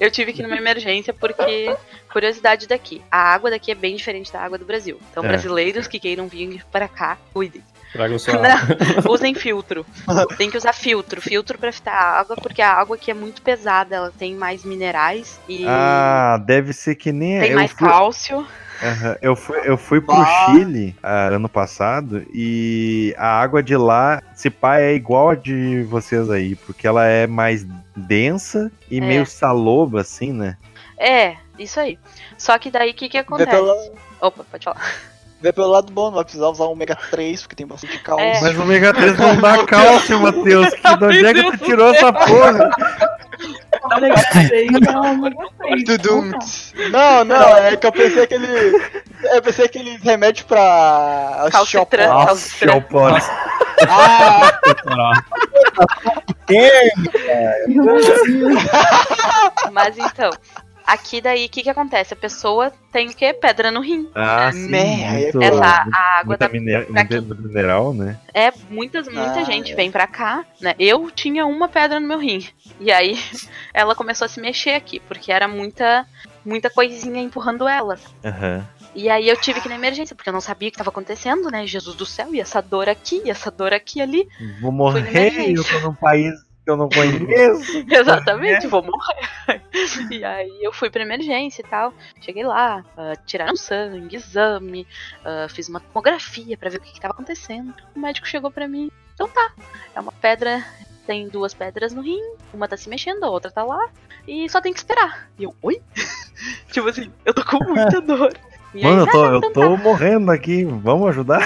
E: eu tive que ir numa emergência porque, curiosidade daqui, a água daqui é bem diferente da água do Brasil. Então,
B: É.
E: brasileiros que queiram vir para cá, cuidem.
G: Traga só.
E: Não, usem filtro. Tem que usar filtro. Filtro pra filtrar a água, porque a água aqui é muito pesada. Ela tem mais minerais e
B: Ah, deve ser que nem
E: tem
B: eu
E: mais
B: fui,
E: cálcio.
B: Aham, eu fui, eu fui pro
F: Ah.
B: Chile ah, ano passado e a água de lá, se pá, é igual a de vocês aí, porque ela é mais densa e
E: É.
B: meio saloba, assim, né?
E: É, isso aí. Só que daí o que, que acontece? Opa, pode falar.
F: Vê pelo lado bom, não vai precisar usar o ômega 3, porque tem bastante cálcio.
E: É.
B: Mas o ômega 3 não dá cálcio, Matheus. Que, de onde é que tu tirou essa porra?
D: ômega 3 é ômega 3.
F: Tudum. Não, não, é que eu pensei aquele. Eu pensei aqueles remédios pra.
E: Calcitran.
B: Chalpone.
F: Ah,
E: Mas então, aqui daí o que, que acontece? A pessoa tem o quê? Pedra no rim.
B: Ah, sim.
F: Né, aí é
B: muito-
E: Essa a água
B: muita
E: da
B: mine-
E: daqui.
B: muito mineral, né?
E: É, muitas, muita
F: Ah,
E: gente
F: é.
E: vem pra cá, né? Eu tinha uma pedra no meu rim. E aí ela começou a se mexer aqui, porque era muita muita coisinha empurrando ela.
B: Aham.
E: E aí eu tive que ir na emergência, porque eu não sabia o que estava acontecendo, né? Jesus do céu, e essa dor aqui, e essa dor aqui ali.
B: Vou morrer, eu tô num país eu não conheço.
E: Exatamente, vou morrer. E aí eu fui pra emergência e tal. Cheguei lá, ah, tiraram sangue, exame, ah, fiz uma tomografia pra ver o que, que tava acontecendo. O médico chegou pra mim, então tá, é uma pedra, tem duas pedras no rim, uma tá se mexendo, a outra tá lá, e só tem que esperar. E eu, oi? tipo assim, eu tô com muita dor. Aí,
B: Mano, eu tô,
E: "Ah,
B: eu
E: então
B: tô morrendo aqui, vamos ajudar?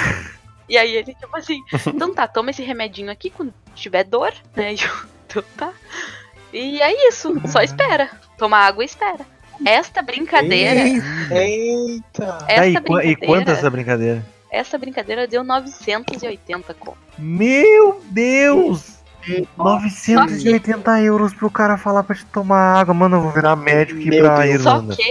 E: E aí ele, tipo assim, então tá, toma esse remedinho aqui quando tiver dor, né? E eu, então tá. E é isso, só espera. Toma água e espera. Esta brincadeira,
F: eita.
B: Tá, e,
E: essa
B: qua- e
E: brincadeira,
B: quanto essa brincadeira?
E: essa brincadeira deu 980 conto.
B: Meu Deus! 980 euros pro cara falar pra te tomar água. Mano, eu vou virar médico e ir pra
F: Deus.
B: Irlanda.
E: Só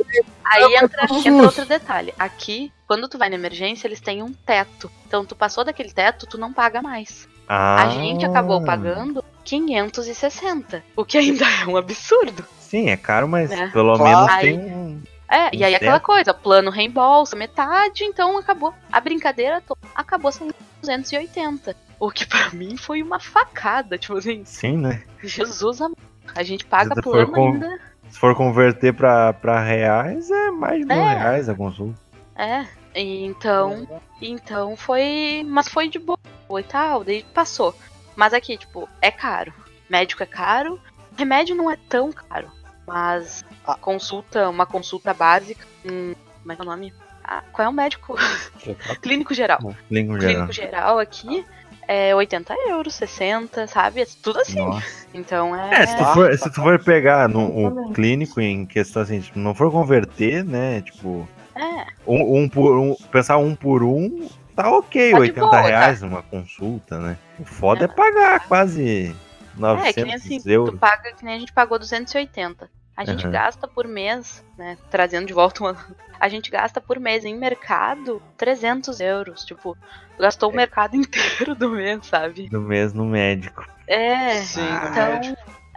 E: que-. Aí entra, entra outro detalhe. Aqui, quando tu vai na emergência, eles têm um teto. Então tu passou daquele teto, tu não paga mais.
B: Ah,
E: A gente acabou pagando 560, o que ainda é um absurdo.
B: Sim, é caro, mas
E: Né?
B: pelo
F: Claro.
B: menos
E: Aí-
B: tem um.
E: É, e aí
B: Certo.
E: aquela coisa, plano reembolsa metade, então acabou. A brincadeira to- acabou sendo 280. O que pra mim foi uma facada, tipo assim,
B: Sim, né?
E: Jesus amado. A gente paga
B: Se for
E: plano
B: com-
E: ainda.
B: Se for converter pra, pra reais, é mais de mil
E: É.
B: reais a consulta.
E: É. então, então foi, mas foi de boa e tal, daí passou. Mas aqui, tipo, é caro. Médico é caro, remédio não é tão caro, mas
F: Ah.
E: consulta, uma consulta básica, hum, como é que é o nome? Ah, qual é o médico? Clínico geral.
B: Língua geral.
E: clínico geral aqui é 80 euros, 60, sabe? É tudo assim.
B: Nossa.
E: Então é.
B: É, se tu for, se tu for pegar no o clínico em questão assim, tipo, não for converter, né? Tipo,
E: é,
B: um, um por um, pensar um por um, tá ok,
E: Tá de
B: 80
E: boa, tá?
B: reais uma consulta, né? O foda é,
E: É.
B: pagar quase
E: é,
B: 900
E: que nem assim,
B: euros.
E: tu paga que nem a gente pagou 280. A gente
B: Aham.
E: gasta por mês, né? Trazendo de volta uma. A gente gasta por mês em mercado 300 euros. Tipo, gastou o mercado inteiro do mês, sabe?
B: do mês no médico.
E: É.
F: Sim,
E: então,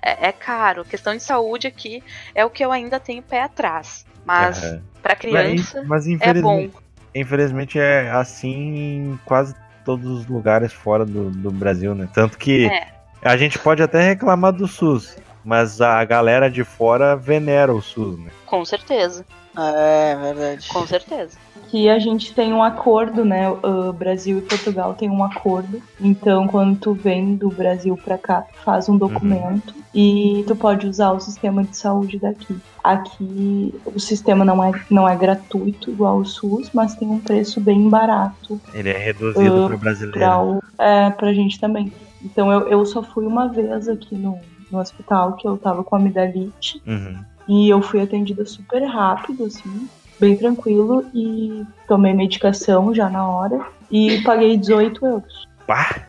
E: é, é caro. Questão de saúde aqui é o que eu ainda tenho pé atrás. Mas
B: Aham.
E: pra criança
B: Mas, mas
E: é
B: infelizmente,
E: bom.
B: infelizmente é assim em quase todos os lugares fora do, do Brasil, né? Tanto que
E: É.
B: a gente pode até reclamar do SUS, mas a galera de fora venera o SUS, né?
E: Com certeza.
F: É, verdade.
E: Com certeza.
D: que a gente tem um acordo, né? O Brasil e Portugal tem um acordo. Então, quando tu vem do Brasil pra cá, tu faz um documento e tu pode usar o sistema de saúde daqui. Aqui o sistema não é, não é gratuito igual o SUS, mas tem um preço bem barato
B: Ele é reduzido
D: Ah,
B: pro brasileiro.
D: pra, o, é, pra gente também. Então eu, eu só fui uma vez aqui no, no hospital que eu tava com amidalite
B: Uhum.
D: e eu fui atendida super rápido, assim, bem tranquilo, e tomei medicação já na hora e paguei 18 euros.
B: Pá!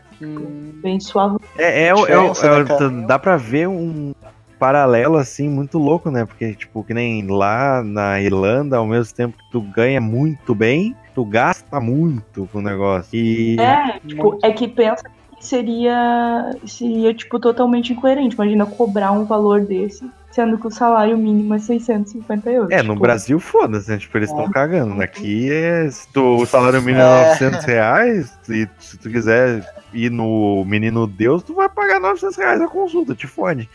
D: Bem suave.
B: É, é, o- é, é
F: né, cara?
B: dá pra ver um paralelo assim muito louco, né? Porque, tipo, que nem lá na Irlanda, ao mesmo tempo que tu ganha muito bem, tu gasta muito com o negócio. E.
D: É, tipo, é que pensa que seria, seria, tipo, totalmente incoerente. Imagina cobrar um valor desse, sendo que o salário mínimo é 650 euros.
B: É, no
D: Tipo,
B: Brasil, foda-se, né? Tipo, eles estão cagando. Aqui é. Se tu, o salário mínimo é
F: É.
B: 900 reais, e se tu quiser ir no Menino Deus, tu vai pagar 900 reais a consulta, te fode.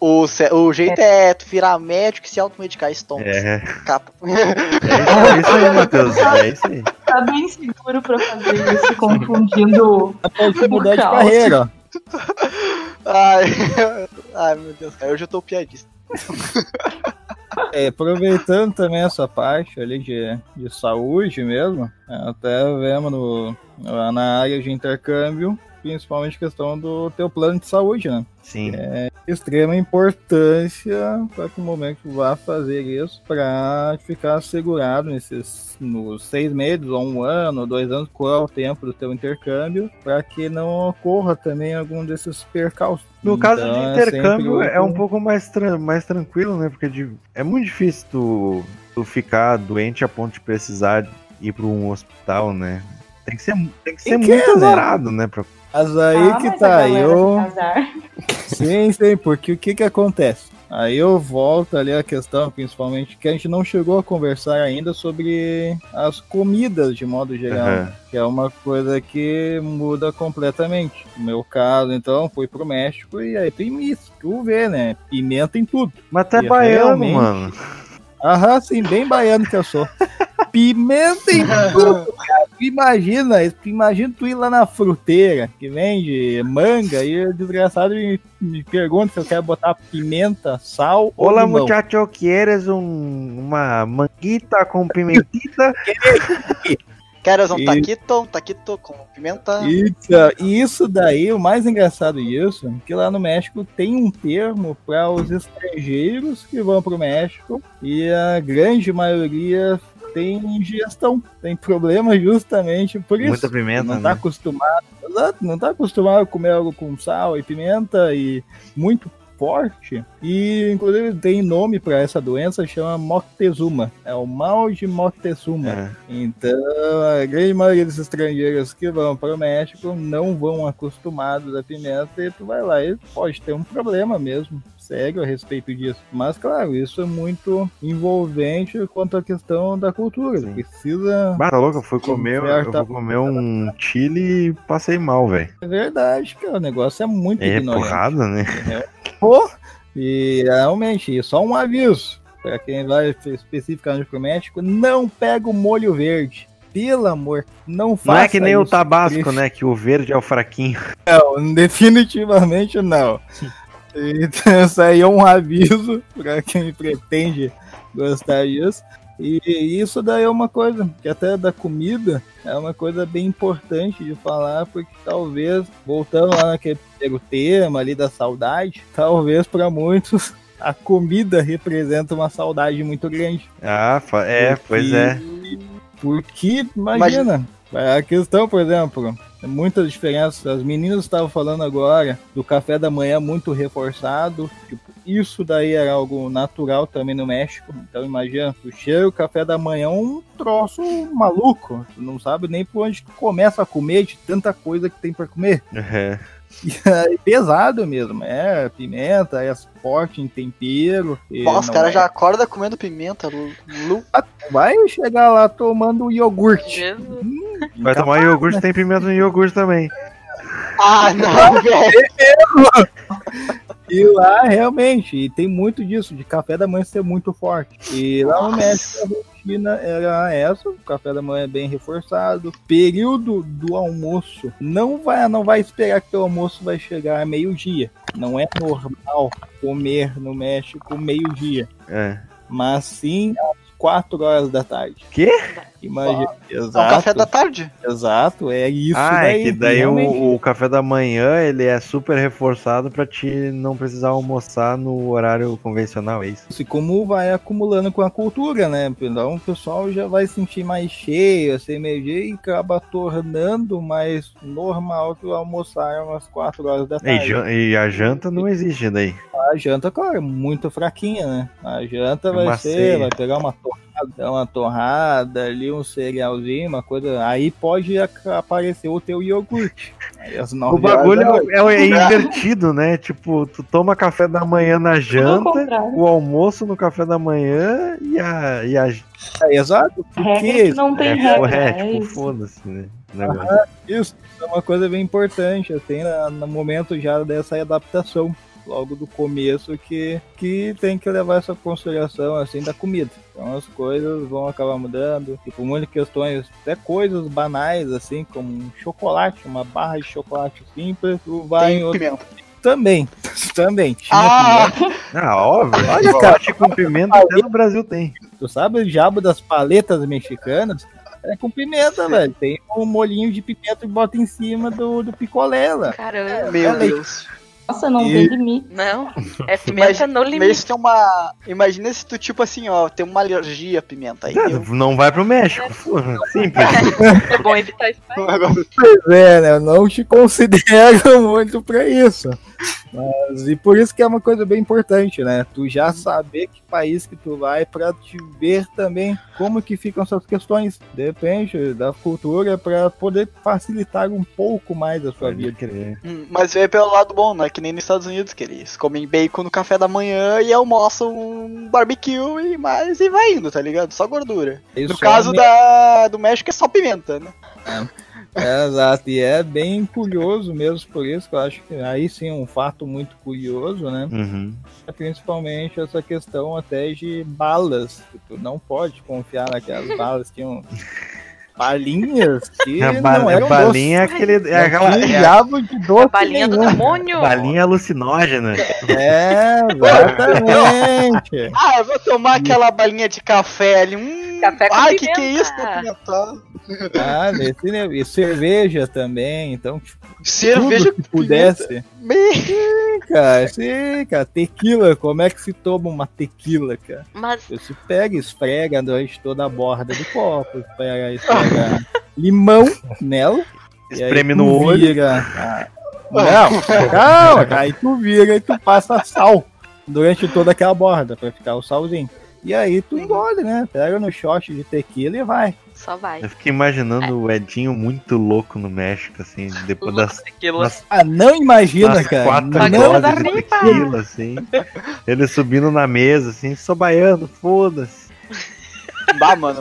F: O, o, jeito é tu virar médico e se automedicar estompo.
B: É,
F: Capa.
B: é isso, é aí, Matheus. É isso aí.
D: Tá bem seguro pra fazer isso, confundindo.
C: Pode mudar de carreira, ó.
F: Ai, ai, meu Deus, cara, hoje eu tô piadista.
C: É, aproveitando também essa parte ali de, de saúde mesmo, até vemos no, na área de intercâmbio, principalmente questão do teu plano de saúde, né?
B: Sim.
C: Extrema importância para que o momento tu vá fazer isso para ficar assegurado nesses nos seis meses, ou um ano, ou dois anos, qual é o tempo do teu intercâmbio, para que não ocorra também algum desses percalços.
B: No caso
C: Então,
B: de
C: é
B: intercâmbio,
C: sempre
B: é um pouco mais, tran- mais tranquilo, né? Porque de- é muito difícil tu, tu ficar doente a ponto de precisar ir para um hospital, né? Tem que ser, tem que ser muito
C: né?
B: azarado, né? Pra...
C: Mas aí
D: Ah,
C: que
D: mas
C: tá, eu. Sim, sim, porque o que que acontece? Aí eu volto ali a questão, principalmente, que a gente não chegou a conversar ainda sobre as comidas de modo geral,
B: Aham.
C: que é uma coisa que muda completamente. No meu caso, então, fui pro México e aí tem misto, tu vê, né? Pimenta em tudo.
B: Mas tu é
C: E
B: baiano,
C: realmente-
B: mano.
C: Aham, sim, bem baiano que eu sou. Pimenta em tudo, cara. Imagina, imagina tu ir lá na fruteira que vende manga e o desgraçado me, me pergunta se eu quero botar pimenta, sal
B: Olá,
C: ou limão.
B: muchacho, quieres um, uma manguita com pimentita?
F: Queres um
C: E-
F: taquito, um taquito com pimenta?
C: Isso, e isso daí, o mais engraçado disso, é que lá no México tem um termo para os estrangeiros que vão pro México e a grande maioria tem ingestão, tem problema justamente por isso.
B: Muita pimenta,
C: não tá
B: né?
C: acostumado, exato, não tá acostumado a comer algo com sal e pimenta e muito forte. E inclusive tem nome para essa doença, chama Moctezuma. É o mal de Moctezuma.
B: É.
C: Então, a grande maioria dos estrangeiros que vão para o México não vão acostumados à pimenta e tu vai lá e pode ter um problema mesmo, sério a respeito disso. Mas, claro, isso é muito envolvente quanto à questão da cultura.
B: Sim.
C: Precisa.
B: Bah, tá louco, eu fui comer, eu fui comer um chile e passei mal, velho.
C: É verdade, cara, o negócio é muito
B: É
C: ignorante.
B: porrada, né?
C: Pô, e realmente, só um aviso para quem vai especificamente pro México, não pega o molho verde. Pelo amor, não faça
B: Não é que nem o
C: isso.
B: tabasco, né? Que o verde é o fraquinho.
C: Não, definitivamente não. Então, isso aí é um aviso para quem pretende gostar disso. E isso daí é uma coisa que até da comida é uma coisa bem importante de falar, porque talvez, voltando lá naquele primeiro tema ali da saudade, talvez para muitos a comida representa uma saudade muito grande.
B: Ah, é, pois é.
C: Porque, imagina, a questão, por exemplo, é muitas diferenças. As meninas estavam falando agora do café da manhã muito reforçado. Tipo, isso daí era algo natural também no México. Então imagina, tu chega o café da manhã um troço maluco. Tu não sabe nem por onde tu começa a comer de tanta coisa que tem para comer.
B: É.
C: Pesado mesmo. É pimenta, é forte em tempero.
F: Nossa, os
C: não
F: caras
C: é-
F: já acordam comendo pimenta. Lu,
C: Vai chegar lá tomando iogurte.
E: Jesus.
B: Vai tomar iogurte, tem pimenta no iogurte também.
F: Ah, não, velho.
C: E lá, realmente, e tem muito disso, de café da manhã ser muito forte. E lá no. México, a rotina era essa, o café da manhã é bem reforçado. Período do almoço, não vai, não vai esperar que o almoço vai chegar meio-dia. Não é normal comer no México meio-dia,
B: É.
C: mas sim às 4 horas da tarde.
B: Quê?
C: Imagina.
F: É um
C: Exato,
F: café da tarde.
C: exato, é isso
B: ah,
C: daí.
B: é que daí o, o café da manhã ele é super reforçado pra te não precisar almoçar no horário convencional, é isso?
C: E como vai acumulando com a cultura, né? Então o pessoal já vai sentir mais cheio, assim, meio dia e acaba tornando mais normal que o almoçar umas 4 horas da
B: E,
C: tarde.
B: jan- e a janta não existe daí.
C: A janta, claro, é muito fraquinha, né? A janta
B: É
C: vai
B: uma
C: ser,
B: ceia.
C: vai pegar uma torrada, uma torrada ali, um cerealzinho, uma coisa. Aí pode aparecer o teu iogurte.
B: O bagulho é, é invertido, né? Tipo, tu toma café da manhã na janta, o almoço no café da manhã e a. E a
C: é, exato. Porque
D: que não tem
B: é,
D: regra.
B: é,
D: É,
B: tipo, foda-se, né?
C: Isso é uma coisa bem importante, assim, na- no momento já dessa adaptação, logo do começo, que, que tem que levar essa consideração, assim, da comida. Então as coisas vão acabar mudando, tipo, muitas questões, até coisas banais, assim, como um chocolate, uma barra de chocolate simples, tu vai em
F: Tem
C: outro...
F: pimenta.
C: Também, também. Tinha
F: Ah,
C: pimenta.
B: Ah, óbvio.
C: Olha,
B: chocolate com pimenta até no Brasil tem.
C: Tu sabe o diabo das paletas mexicanas? É com pimenta, velho. Tem um molhinho de pimenta e bota em cima do, do picolé lá.
E: Caramba.
F: meu
C: Falei.
F: Deus.
D: Nossa, não
C: E-
D: tem limite.
E: Não, é pimenta no
F: Mas
E: limite.
F: tem uma. Imagina se tu, tipo assim, ó, tem uma alergia à pimenta aí.
B: Cara,
F: eu-
B: não vai pro México. Simples.
E: É bom evitar isso.
C: Pois é, né? Eu não te considero muito pra isso. Mas, e por isso que é uma coisa bem importante, né? Tu já saber que país que tu vai pra te ver também como que ficam essas questões. Depende da cultura pra poder facilitar um pouco mais a sua vida.
F: Hum, Mas vê pelo lado bom, não é que nem nos Estados Unidos, que eles comem bacon no café da manhã e almoçam um barbecue e mais e vai indo, tá ligado? Só gordura.
C: Isso
F: No caso
C: é
F: da, do México é só pimenta, né?
C: É, exato, e é bem curioso mesmo por isso, que eu acho que aí sim é um fato muito curioso, né?
B: Uhum.
C: É principalmente essa questão até de balas, que tu não pode confiar naquelas balas, tinham balinhas que
B: A,
C: não
B: ba- a
C: eram
B: balinha é aquele. É
C: não
B: aquela. É a
C: diabo de doce
E: A balinha do
C: nenhum.
E: demônio.
B: balinha alucinógena.
C: É, exatamente.
F: Ah, eu vou tomar aquela balinha de café ali. Hum,
E: Café com
F: ai, que que é
E: pimenta.
F: isso? Pimentado.
C: Ah, nesse nível. E cerveja também, então tipo,
F: Cerveja
C: que pudesse.
F: pimenta. Me-
C: Cara, sim, cara, tequila, como é que se toma uma tequila, cara?
E: Mas
C: Você pega, esfrega durante toda a borda do copo, pega, esfrega limão nela.
B: Espreme no olho.
C: Vira, ah, não, calma, cara, aí tu vira e tu passa sal durante toda aquela borda pra ficar o salzinho. E aí tu engole, né? Pega no shot de tequila e vai.
E: só vai.
B: Eu fiquei imaginando o Edinho muito louco no México, assim, depois das,
E: Aquilo.
B: das,
C: Ah, não imagina,
B: das
C: cara.
B: quatro
C: Não,
B: de tequila, assim. Ele subindo na mesa, assim, só baiano, foda-se.
F: Bah, mano.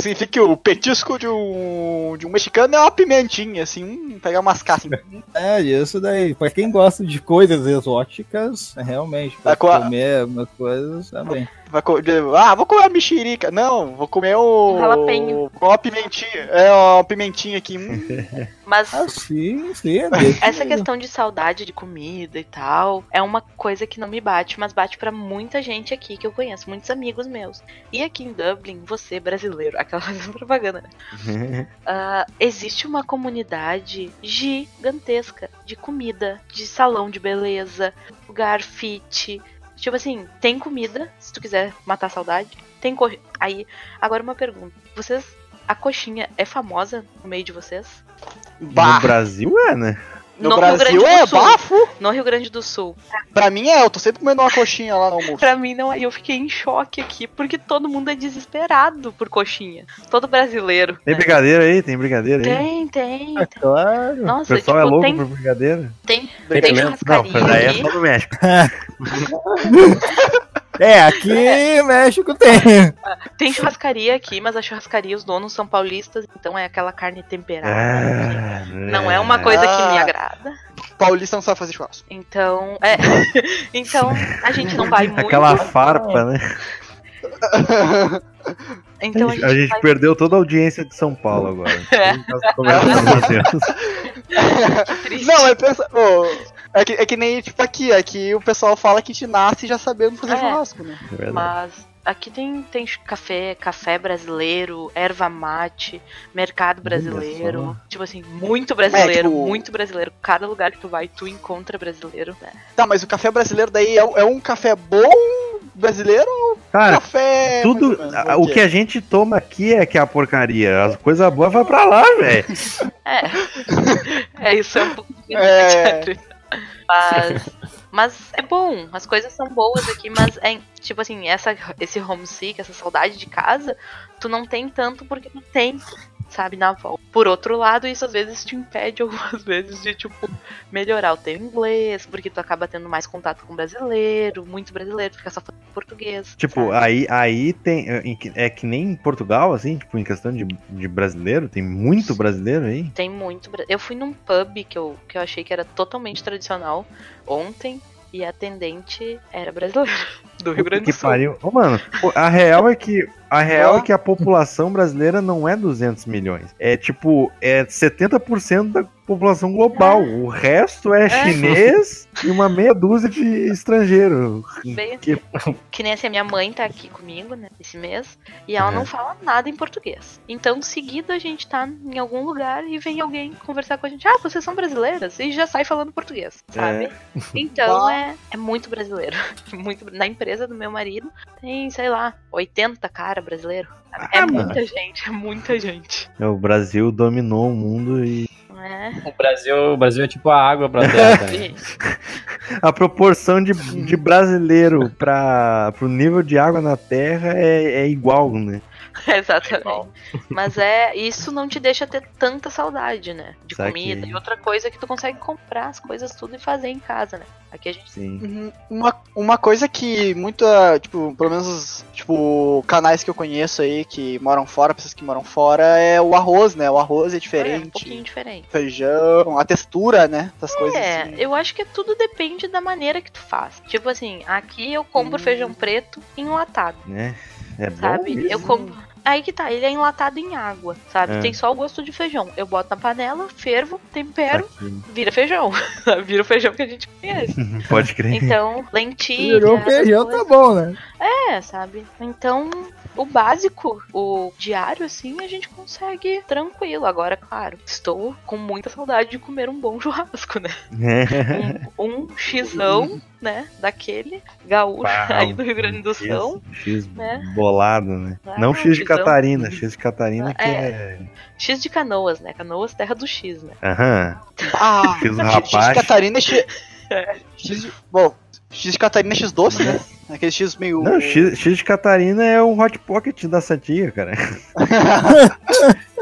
F: Significa que o petisco de um, de um mexicano é uma pimentinha, assim, hum, pegar umas casas. Assim.
C: É, isso daí. Pra quem gosta de coisas exóticas, realmente, pra
F: Vai com a-
C: comer umas coisas também.
F: Vai co- ah, vou comer a mexerica. Não, vou comer o.
E: Jalapeño.
F: Com uma pimentinha. É, uma pimentinha aqui. hum.
E: Mas
C: Ah, sim, sim. é
E: essa questão de saudade de comida e tal é uma coisa que não me bate, mas bate pra muita gente aqui que eu conheço, muitos amigos meus. E aqui em Dublin, você brasileiro, aquela propaganda, né? Ah, existe uma comunidade gigantesca de comida, de salão de beleza, lugar fit. Tipo assim, tem comida, se tu quiser matar a saudade. Tem co... Aí, agora uma pergunta. Vocês. A coxinha é famosa no meio de vocês?
F: Bah,
B: No Brasil é, né?
F: No,
E: no Rio
F: Brasil
E: Grande do
F: é
E: Sul.
F: bafo.
E: No Rio Grande do Sul.
F: Pra mim é, eu tô sempre comendo uma coxinha lá no almoço.
E: Pra mim não é. Eu fiquei em choque aqui, porque todo mundo é desesperado por coxinha. Todo brasileiro.
B: Tem
E: né?
B: brigadeiro aí? Tem brigadeiro aí?
E: Tem, tem.
C: Ah, claro.
B: O
E: Nossa,
B: pessoal é
E: tipo,
B: louco
E: tem,
B: por brigadeiro?
E: tem,
G: Tem
E: tem?
B: Não,
E: churrascaria
B: mas daí é só no México.
C: É, aqui México tem.
E: Tem churrascaria aqui, mas a churrascaria, os donos são paulistas, então é aquela carne temperada.
B: Ah,
E: Não é uma coisa que me
F: Ah.
E: agrada.
F: Paulista não sabe fazer churrasco.
E: Então, é. então, a gente não vai muito.
B: Aquela farpa, né?
E: Então
B: a gente, a gente
E: vai-
B: perdeu toda a audiência de São Paulo agora.
E: É.
B: Matheus.
E: triste.
F: Não, é pensa. ô, é, que, é que nem tipo aqui, aqui o pessoal fala que a gente nasce já sabendo fazer
E: É.
F: churrasco, né?
B: É.
E: Mas aqui tem, tem café, café brasileiro, erva mate, mercado brasileiro. Tipo assim, muito brasileiro,
F: É, tipo-
E: muito brasileiro. Cada lugar que tu vai, tu encontra brasileiro. né?
F: Tá, mas o café brasileiro daí é, é um café bom brasileiro ou
B: Cara,
F: café.
B: tudo.
F: menos?
B: O que a gente toma aqui é que é a porcaria. As coisas boas vai pra lá, velho.
E: É. é isso, é um pouco
F: É.
E: Mas Mas é bom, as coisas são boas aqui, mas é tipo assim, essa, esse homesick, essa saudade de casa, tu não tem tanto porque tu tem, sabe, na volta. Por outro lado, isso às vezes te impede algumas vezes de, tipo, melhorar o teu inglês, porque tu acaba tendo mais contato com brasileiro, muito brasileiro, fica só falando português.
B: Tipo,
E: sabe?
B: aí, aí tem. É que nem em Portugal, assim, tipo, em questão de, de brasileiro, tem muito brasileiro aí.
E: Tem muito. Eu fui num pub que eu, que eu achei que era totalmente tradicional ontem. E a atendente era brasileira, do Rio Grande do
B: que
E: Sul.
B: pariu. Ô, mano, a real é que. A real é que a população brasileira não é 200 milhões. É tipo, é 70% da população global. O resto é, chinês e uma meia dúzia de estrangeiro.
E: Bem,
B: Que-
E: que nem assim, a minha mãe tá aqui comigo, né, esse mês, e ela
B: Uhum.
E: não fala nada em português. Então, seguido, a gente tá em algum lugar e vem alguém conversar com a gente. Ah, vocês são brasileiras? E já sai falando português, sabe? Então,
F: Uau.
E: é, é muito brasileiro. Muito, na empresa do meu marido, tem, sei lá, 80 cara brasileiro. É
B: Ah, mano.
E: muita gente, é muita gente.
B: O Brasil dominou o mundo e
E: É.
G: O Brasil, o Brasil é tipo a água pra terra. né?
B: A proporção de, de brasileiro para o nível de água na Terra é, é igual, né?
E: Exatamente. Mas é, isso não te deixa ter tanta saudade, né? De
B: Saquei.
E: comida. E outra coisa é que tu consegue comprar as coisas tudo e fazer em casa, né? Aqui a gente
B: Sim.
F: Uhum. Uma, uma coisa que muita, tipo, pelo menos os, tipo, canais que eu conheço aí que moram fora, pessoas que moram fora, é o arroz, né? O arroz é
E: é um
F: diferente.
E: pouquinho diferente.
F: feijão, a textura, né? Essas coisas
E: É,
F: assim.
E: eu acho que tudo depende da maneira que tu faz. Tipo assim, aqui eu compro
F: Hum.
E: feijão preto enlatado,
B: Né? É bom
E: sabe?
B: mesmo.
E: Eu compro. Aí que tá, ele é enlatado em água, sabe?
B: É.
E: Tem só o gosto de feijão. Eu boto na panela, fervo, tempero,
B: Saquei.
E: vira feijão. vira o feijão que a gente conhece.
B: Pode crer.
E: Então, lentilha.
C: Virou feijão,
E: coisas.
C: tá bom, né?
E: É, sabe? Então, o básico, o diário, assim, a gente consegue tranquilo. Agora, claro, estou com muita saudade de comer um bom churrasco, né? Um, um xizão, né? Daquele gaúcho
B: Pau,
E: aí do Rio Grande do
B: X,
E: Sul.
B: X
E: né?
B: bolado, né?
E: Ah,
B: Não X de. Catarina, X de Catarina que
E: É.
B: é.
E: X de canoas, né? Canoas, terra do X, né?
B: Aham.
F: Ah,
B: X
F: X, X
B: rapaz.
F: de Catarina é X. X de, bom, X de Catarina é X doce, né? Aquele X meio.
B: Não, X, X de Catarina é um hot pocket da Santinha, cara.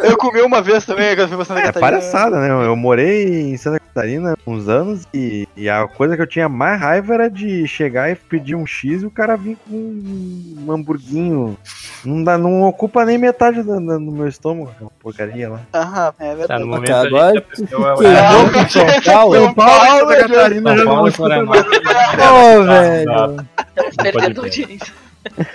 F: Eu comi uma vez também, quando fui pra Santa
B: É
F: Catarina.
B: palhaçada, né? Eu morei em Santa Catarina uns anos e, e a coisa que eu tinha mais raiva era de chegar e pedir um X e o cara vir com um hamburguinho. Não, dá, não ocupa nem metade da- da- do meu estômago, aquela porcaria lá.
F: Aham, é
G: Tá,
F: verdade.
G: no momento
C: Cara, agora queimou com São Paulo.
F: São Paulo,
B: Santa
F: né,
B: Catarina já
G: São
B: não
G: Florianópolis,
C: Ô, velho.
E: Perdendo audiência.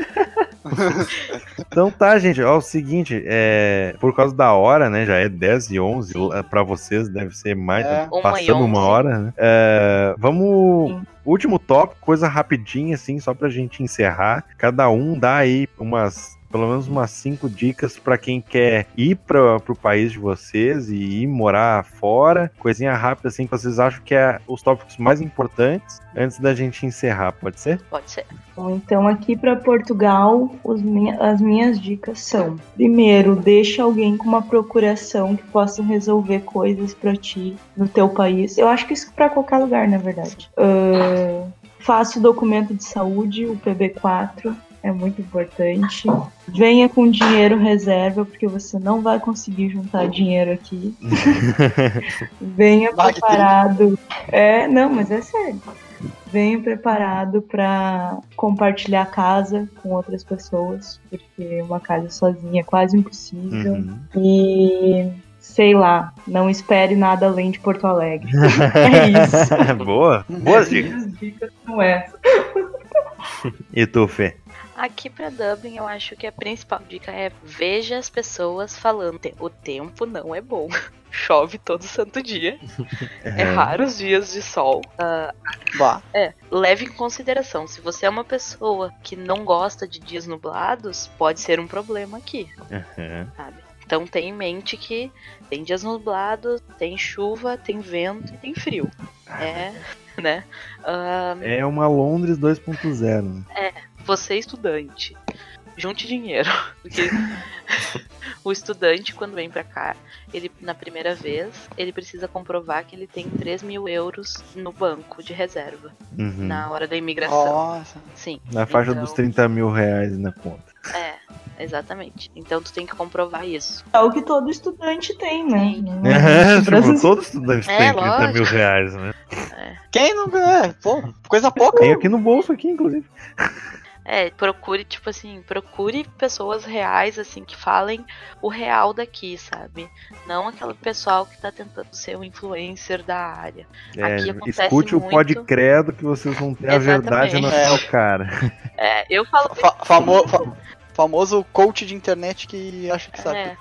B: Então tá, gente, ó, é o seguinte, é, por causa da hora, né, já é 10 e 11, lá pra vocês deve ser mais,
F: É.
E: Uma
B: passando uma
E: 11.
B: hora, né, É, vamos,
D: Sim.
B: último tópico, coisa rapidinha, assim, só pra gente encerrar, cada um dá aí umas, pelo menos umas cinco dicas pra quem quer ir pra, pro país de vocês e ir morar fora, coisinha rápida, assim, que vocês acham que é os tópicos mais importantes antes da gente encerrar, pode ser?
E: Pode ser.
D: Bom, então aqui para Portugal, os minha- as minhas dicas são: primeiro, deixa alguém com uma procuração que possa resolver coisas para ti no teu país. Eu acho que isso para qualquer lugar, na verdade. Ahn, faça o documento de saúde, o PB4. É muito importante. Venha com dinheiro reserva, porque você não vai conseguir juntar dinheiro aqui. Venha preparado. É, não, mas é sério. Venha preparado para compartilhar a casa com outras pessoas, porque uma casa sozinha é quase impossível.
B: Uhum.
D: E sei lá, não espere nada além de Porto Alegre. É isso.
B: Boa, boas dicas.
D: As dicas são essas.
B: E tu, Fê?
E: Aqui pra Dublin, eu acho que a principal dica é veja as pessoas falando. "Te- O tempo não é bom. Chove todo santo dia. É raro os dias de sol. Ah,
F: Bah.
E: é, leve em consideração. Se você é uma pessoa que não gosta de dias nublados, pode ser um problema aqui,
B: Aham.
E: sabe? Então tenha em mente que tem dias nublados, tem chuva, tem vento e tem frio. É, né? Ah,
B: É uma Londres 2.0. né?
E: Você é estudante, junte dinheiro. Porque o estudante, quando vem pra cá, ele, na primeira vez, ele precisa comprovar que ele tem 3 mil euros no banco de reserva,
B: Uhum.
E: na hora da imigração.
F: Nossa.
E: Sim.
B: Na faixa
E: Então,
B: dos 30 mil reais na conta.
E: É, exatamente. Então tu tem que comprovar isso.
D: É o que todo estudante tem, né?
E: Sim.
D: É
B: É, tipo, todo estudante
E: É,
B: tem 30
E: lógico.
B: mil reais, né?
F: Quem não ganha? Pô, coisa pouca.
B: Tem aqui no bolso aqui, inclusive.
E: É, procure, tipo assim, procure pessoas reais, assim, que falem o real daqui, sabe? Não aquele pessoal que tá tentando ser um influencer da área.
B: É,
E: Aqui acontece
B: escute o
E: muito.
B: Pod Credo que vocês vão ter a verdade na sua cara.
E: É, eu falo.
F: Fa- famo- fa- famoso coach de internet que acha que sabe.
E: É.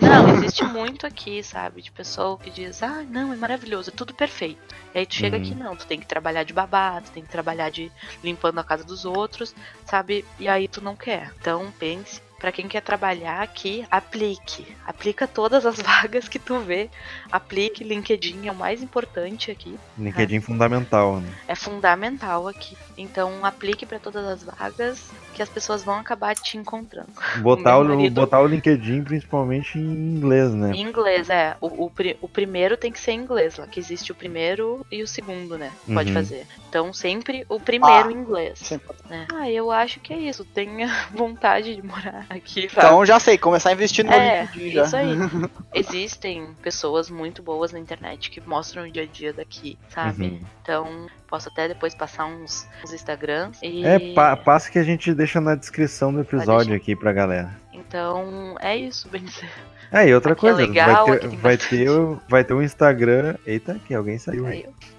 E: Não, existe muito aqui, sabe? De pessoa que diz, ah, não, é maravilhoso, é tudo perfeito. E aí tu chega
B: Uhum.
E: aqui, não, tu tem que trabalhar de babá, tu tem que trabalhar de limpando a casa dos outros, sabe? E aí tu não quer. Então pense, pra quem quer trabalhar aqui, aplique. Aplica todas as vagas que tu vê. Aplique, LinkedIn é o mais importante aqui.
B: LinkedIn fundamental, né?
E: É fundamental aqui. Então aplique pra todas as vagas que as pessoas vão acabar te encontrando.
B: Botar o,
E: marido-
B: botar o LinkedIn principalmente em inglês, né?
E: Em inglês, é. O, o, o primeiro tem que ser em inglês, lá que existe o primeiro e o segundo, né? Pode
B: Uhum.
E: fazer. Então, sempre o primeiro
F: Ah,
E: em inglês. Né? Ah, eu acho que é isso. Tenha vontade de morar aqui, sabe?
F: Então já sei, começar a investir no
E: é,
F: LinkedIn já.
E: isso aí. Existem pessoas muito boas na internet que mostram o dia a dia daqui, sabe?
B: Uhum.
E: Então, posso até depois passar uns, uns Instagrams. E...
B: É, pa passa que a gente deixa na descrição do episódio aqui pra galera.
E: Então, é isso, bem dizer.
B: É, e outra
E: Aqui é
B: coisa,
E: legal,
B: vai,
E: aqui
B: ter, vai, ter, o- vai ter o Instagram. Eita, que alguém saiu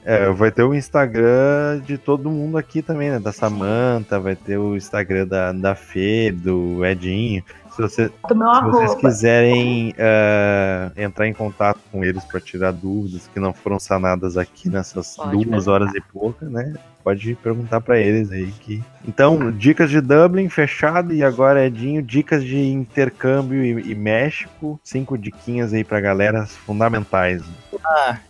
B: É, vai ter o Instagram de todo mundo aqui também, né? Da Samanta, vai ter o Instagram da, da Fê, do Edinho. Se, você, se vocês quiserem eh, entrar em contato com eles para tirar dúvidas que não foram sanadas aqui nessas
E: Pode
B: duas
E: perguntar.
B: horas e pouca, né? Pode perguntar para eles aí que. Então, dicas de Dublin fechado e agora Edinho, dicas de intercâmbio e, e México, cinco diquinhas aí pra galera fundamentais.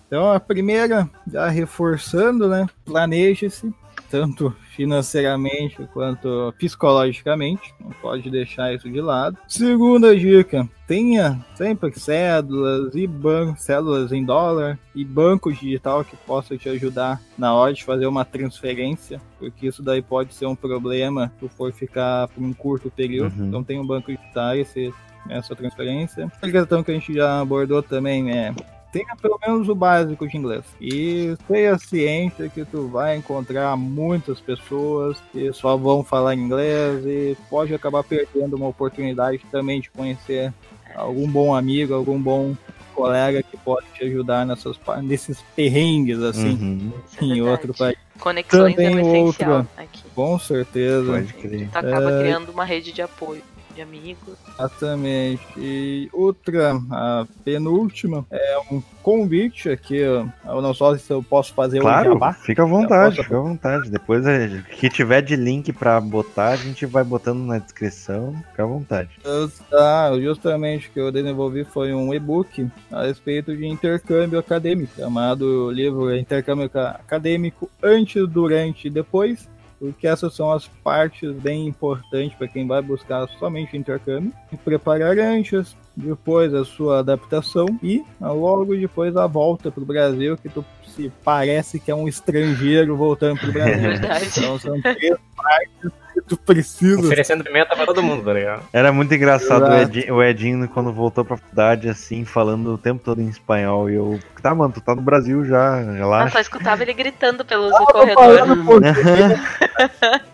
C: Então a primeira, já reforçando, né? Planeje-se, tanto financeiramente quanto psicologicamente. Não pode deixar isso de lado. Segunda dica, tenha sempre cédulas e bancos, cédulas em dólar e banco digital que possa te ajudar na hora de fazer uma transferência, porque isso daí pode ser um problema se tu for ficar por um curto período.
B: Uhum.
C: Então tem um banco digital esse essa transferência. A questão que a gente já abordou também é tenha pelo menos o básico de inglês. E tenha ciência que tu vai encontrar muitas pessoas que só vão falar inglês e pode acabar perdendo uma oportunidade também de conhecer algum bom amigo, algum bom colega que pode te ajudar nessas, nesses perrengues assim
B: Uhum,
E: é
C: em
E: verdade.
C: outro país.
E: Conexões
C: Também
E: é um essencial
C: outra.
E: aqui.
C: Com certeza.
B: pode crer.
E: Tu acaba
C: É.
E: criando uma rede de apoio de amigos.
C: Exatamente. E outra, a penúltima, é um convite aqui. Eu não sei se eu posso fazer o
B: Claro,
C: jabá.
B: fica à vontade,
C: posso-
B: fica à vontade. Depois, eh, que tiver de link pra botar, a gente vai botando na descrição. Fica à vontade.
C: Eu- Ah, justamente o que eu desenvolvi foi um e-book a respeito de intercâmbio acadêmico, chamado livro Intercâmbio Ca- Acadêmico Antes, Durante e Depois, porque essas são as partes bem importantes para quem vai buscar somente intercâmbio. E preparar antes, depois a sua adaptação e logo depois a volta para o Brasil, que tu se parece que é um estrangeiro voltando para o Brasil.
E: Verdade.
C: então são três partes tu precisa
G: Oferecendo pimenta pra todo mundo, tá ligado?
B: Era muito engraçado o. Edinho, o Edinho quando voltou pra faculdade, assim, falando o tempo todo em espanhol. E eu, tá, mano, tu tá no Brasil já,
E: Eu
B: relaxa.
E: só escutava ele gritando pelos
C: Tava
E: corredor.
C: falando português.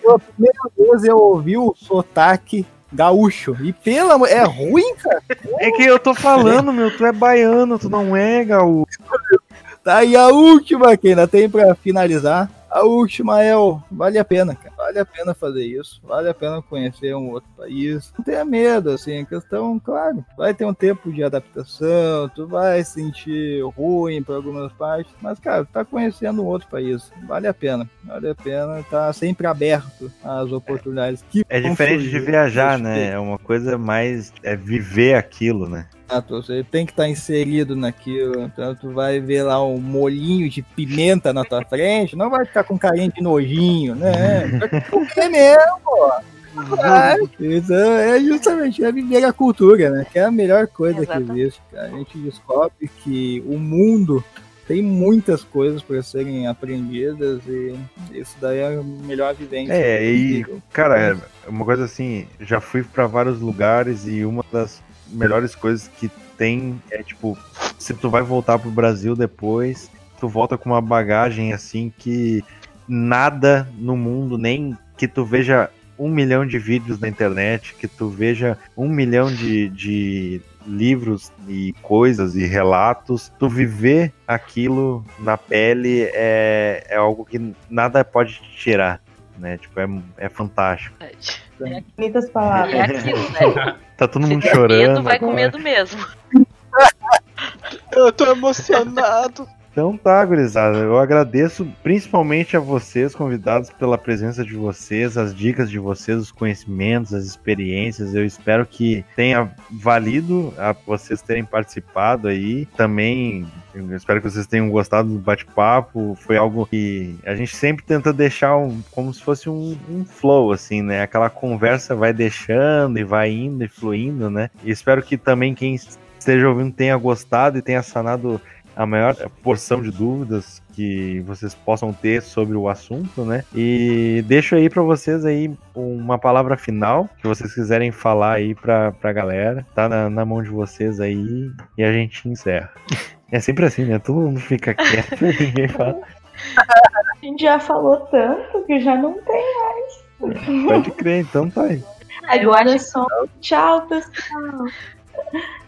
C: Pela primeira vez eu ouvi o sotaque gaúcho. E pela amor- é ruim, cara.
B: É que eu tô falando, meu, tu é baiano, tu não é, gaúcho.
C: Tá, e a última que ainda tem pra finalizar. A última é o. Vale a pena, cara. Vale a pena fazer isso. Vale a pena conhecer um outro país. Não tenha medo, assim. A questão, claro, vai ter um tempo de adaptação. Tu vai sentir ruim por algumas partes. Mas, cara, tá conhecendo um outro país. Vale a pena. Vale a pena. Tá sempre aberto às oportunidades que
B: É diferente de
C: surgir
B: viajar,
C: nesse
B: né? É uma coisa mais. É viver aquilo, né?
C: Exato, você tem que estar inserido naquilo. Então tu vai ver lá um molinho de pimenta na tua frente, não vai ficar com carinha de nojinho, né? Vai comer mesmo. Ah, então, é justamente é viver a cultura, né? Que é a melhor coisa que
E: Exatamente.
C: existe. Cara. A gente descobre que o mundo tem muitas coisas para serem aprendidas e isso daí é a melhor vivência.
B: É, e, cara, é uma coisa assim, já fui pra vários lugares e uma das melhores coisas que tem é, tipo, se tu vai voltar pro Brasil depois, tu volta com uma bagagem assim que nada no mundo, nem que tu veja um milhão de vídeos na internet, que tu veja um milhão de, de livros e coisas e relatos, tu viver aquilo na pele é, é algo que nada pode te tirar, né? Tipo, é, é fantástico.
D: Bonitas
E: E
D: palavras.
E: é aquilo, né?
B: Tá todo
E: Se
B: mundo
E: der
B: chorando.
E: medo, vai com medo mesmo.
F: Eu tô emocionado.
B: Então tá, gurizada. Eu agradeço principalmente a vocês, convidados, pela presença de vocês, as dicas de vocês, os conhecimentos, as experiências. Eu espero que tenha valido a vocês terem participado aí. Também eu espero que vocês tenham gostado do bate-papo. Foi algo que a gente sempre tenta deixar um- como se fosse um, um flow, assim, né? Aquela conversa vai deixando e vai indo e fluindo, né? E espero que também quem esteja ouvindo tenha gostado e tenha sanado a maior porção de dúvidas que vocês possam ter sobre o assunto, né? E deixo aí para vocês aí uma palavra final que vocês quiserem falar aí pra, pra galera. Tá na, na mão de vocês aí e a gente encerra. É sempre assim, né? Todo mundo fica quieto e ninguém fala.
D: A gente já falou tanto que já não tem mais.
B: Pode crer, então tá aí.
D: Agora é só tchau, pessoal.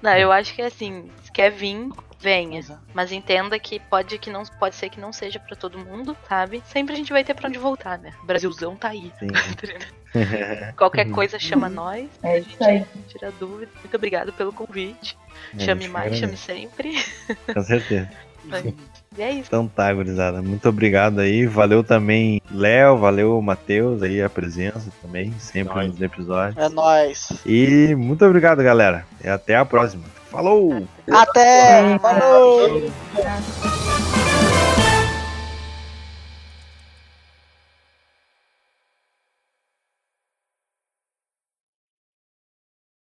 E: Não, eu acho que assim, se quer vir, venha. Mas entenda que pode que não pode ser que não seja pra todo mundo, sabe? Sempre a gente vai ter pra onde voltar, né? O Brasilzão tá aí.
B: Sim.
E: Qualquer coisa chama nós.
D: É
E: a
D: isso
E: gente
D: aí.
E: tira dúvida. Muito obrigado pelo convite.
B: É,
E: chame mais, chame sempre.
B: Com certeza.
E: E é isso.
B: Então tá, gurizada. Muito obrigado aí. Valeu também, Léo. Valeu, Matheus, aí, a presença também, sempre
G: Nóis.
B: nos episódios.
F: É nóis.
B: E muito obrigado, galera. E até a próxima. Falou!
F: Até! Falou!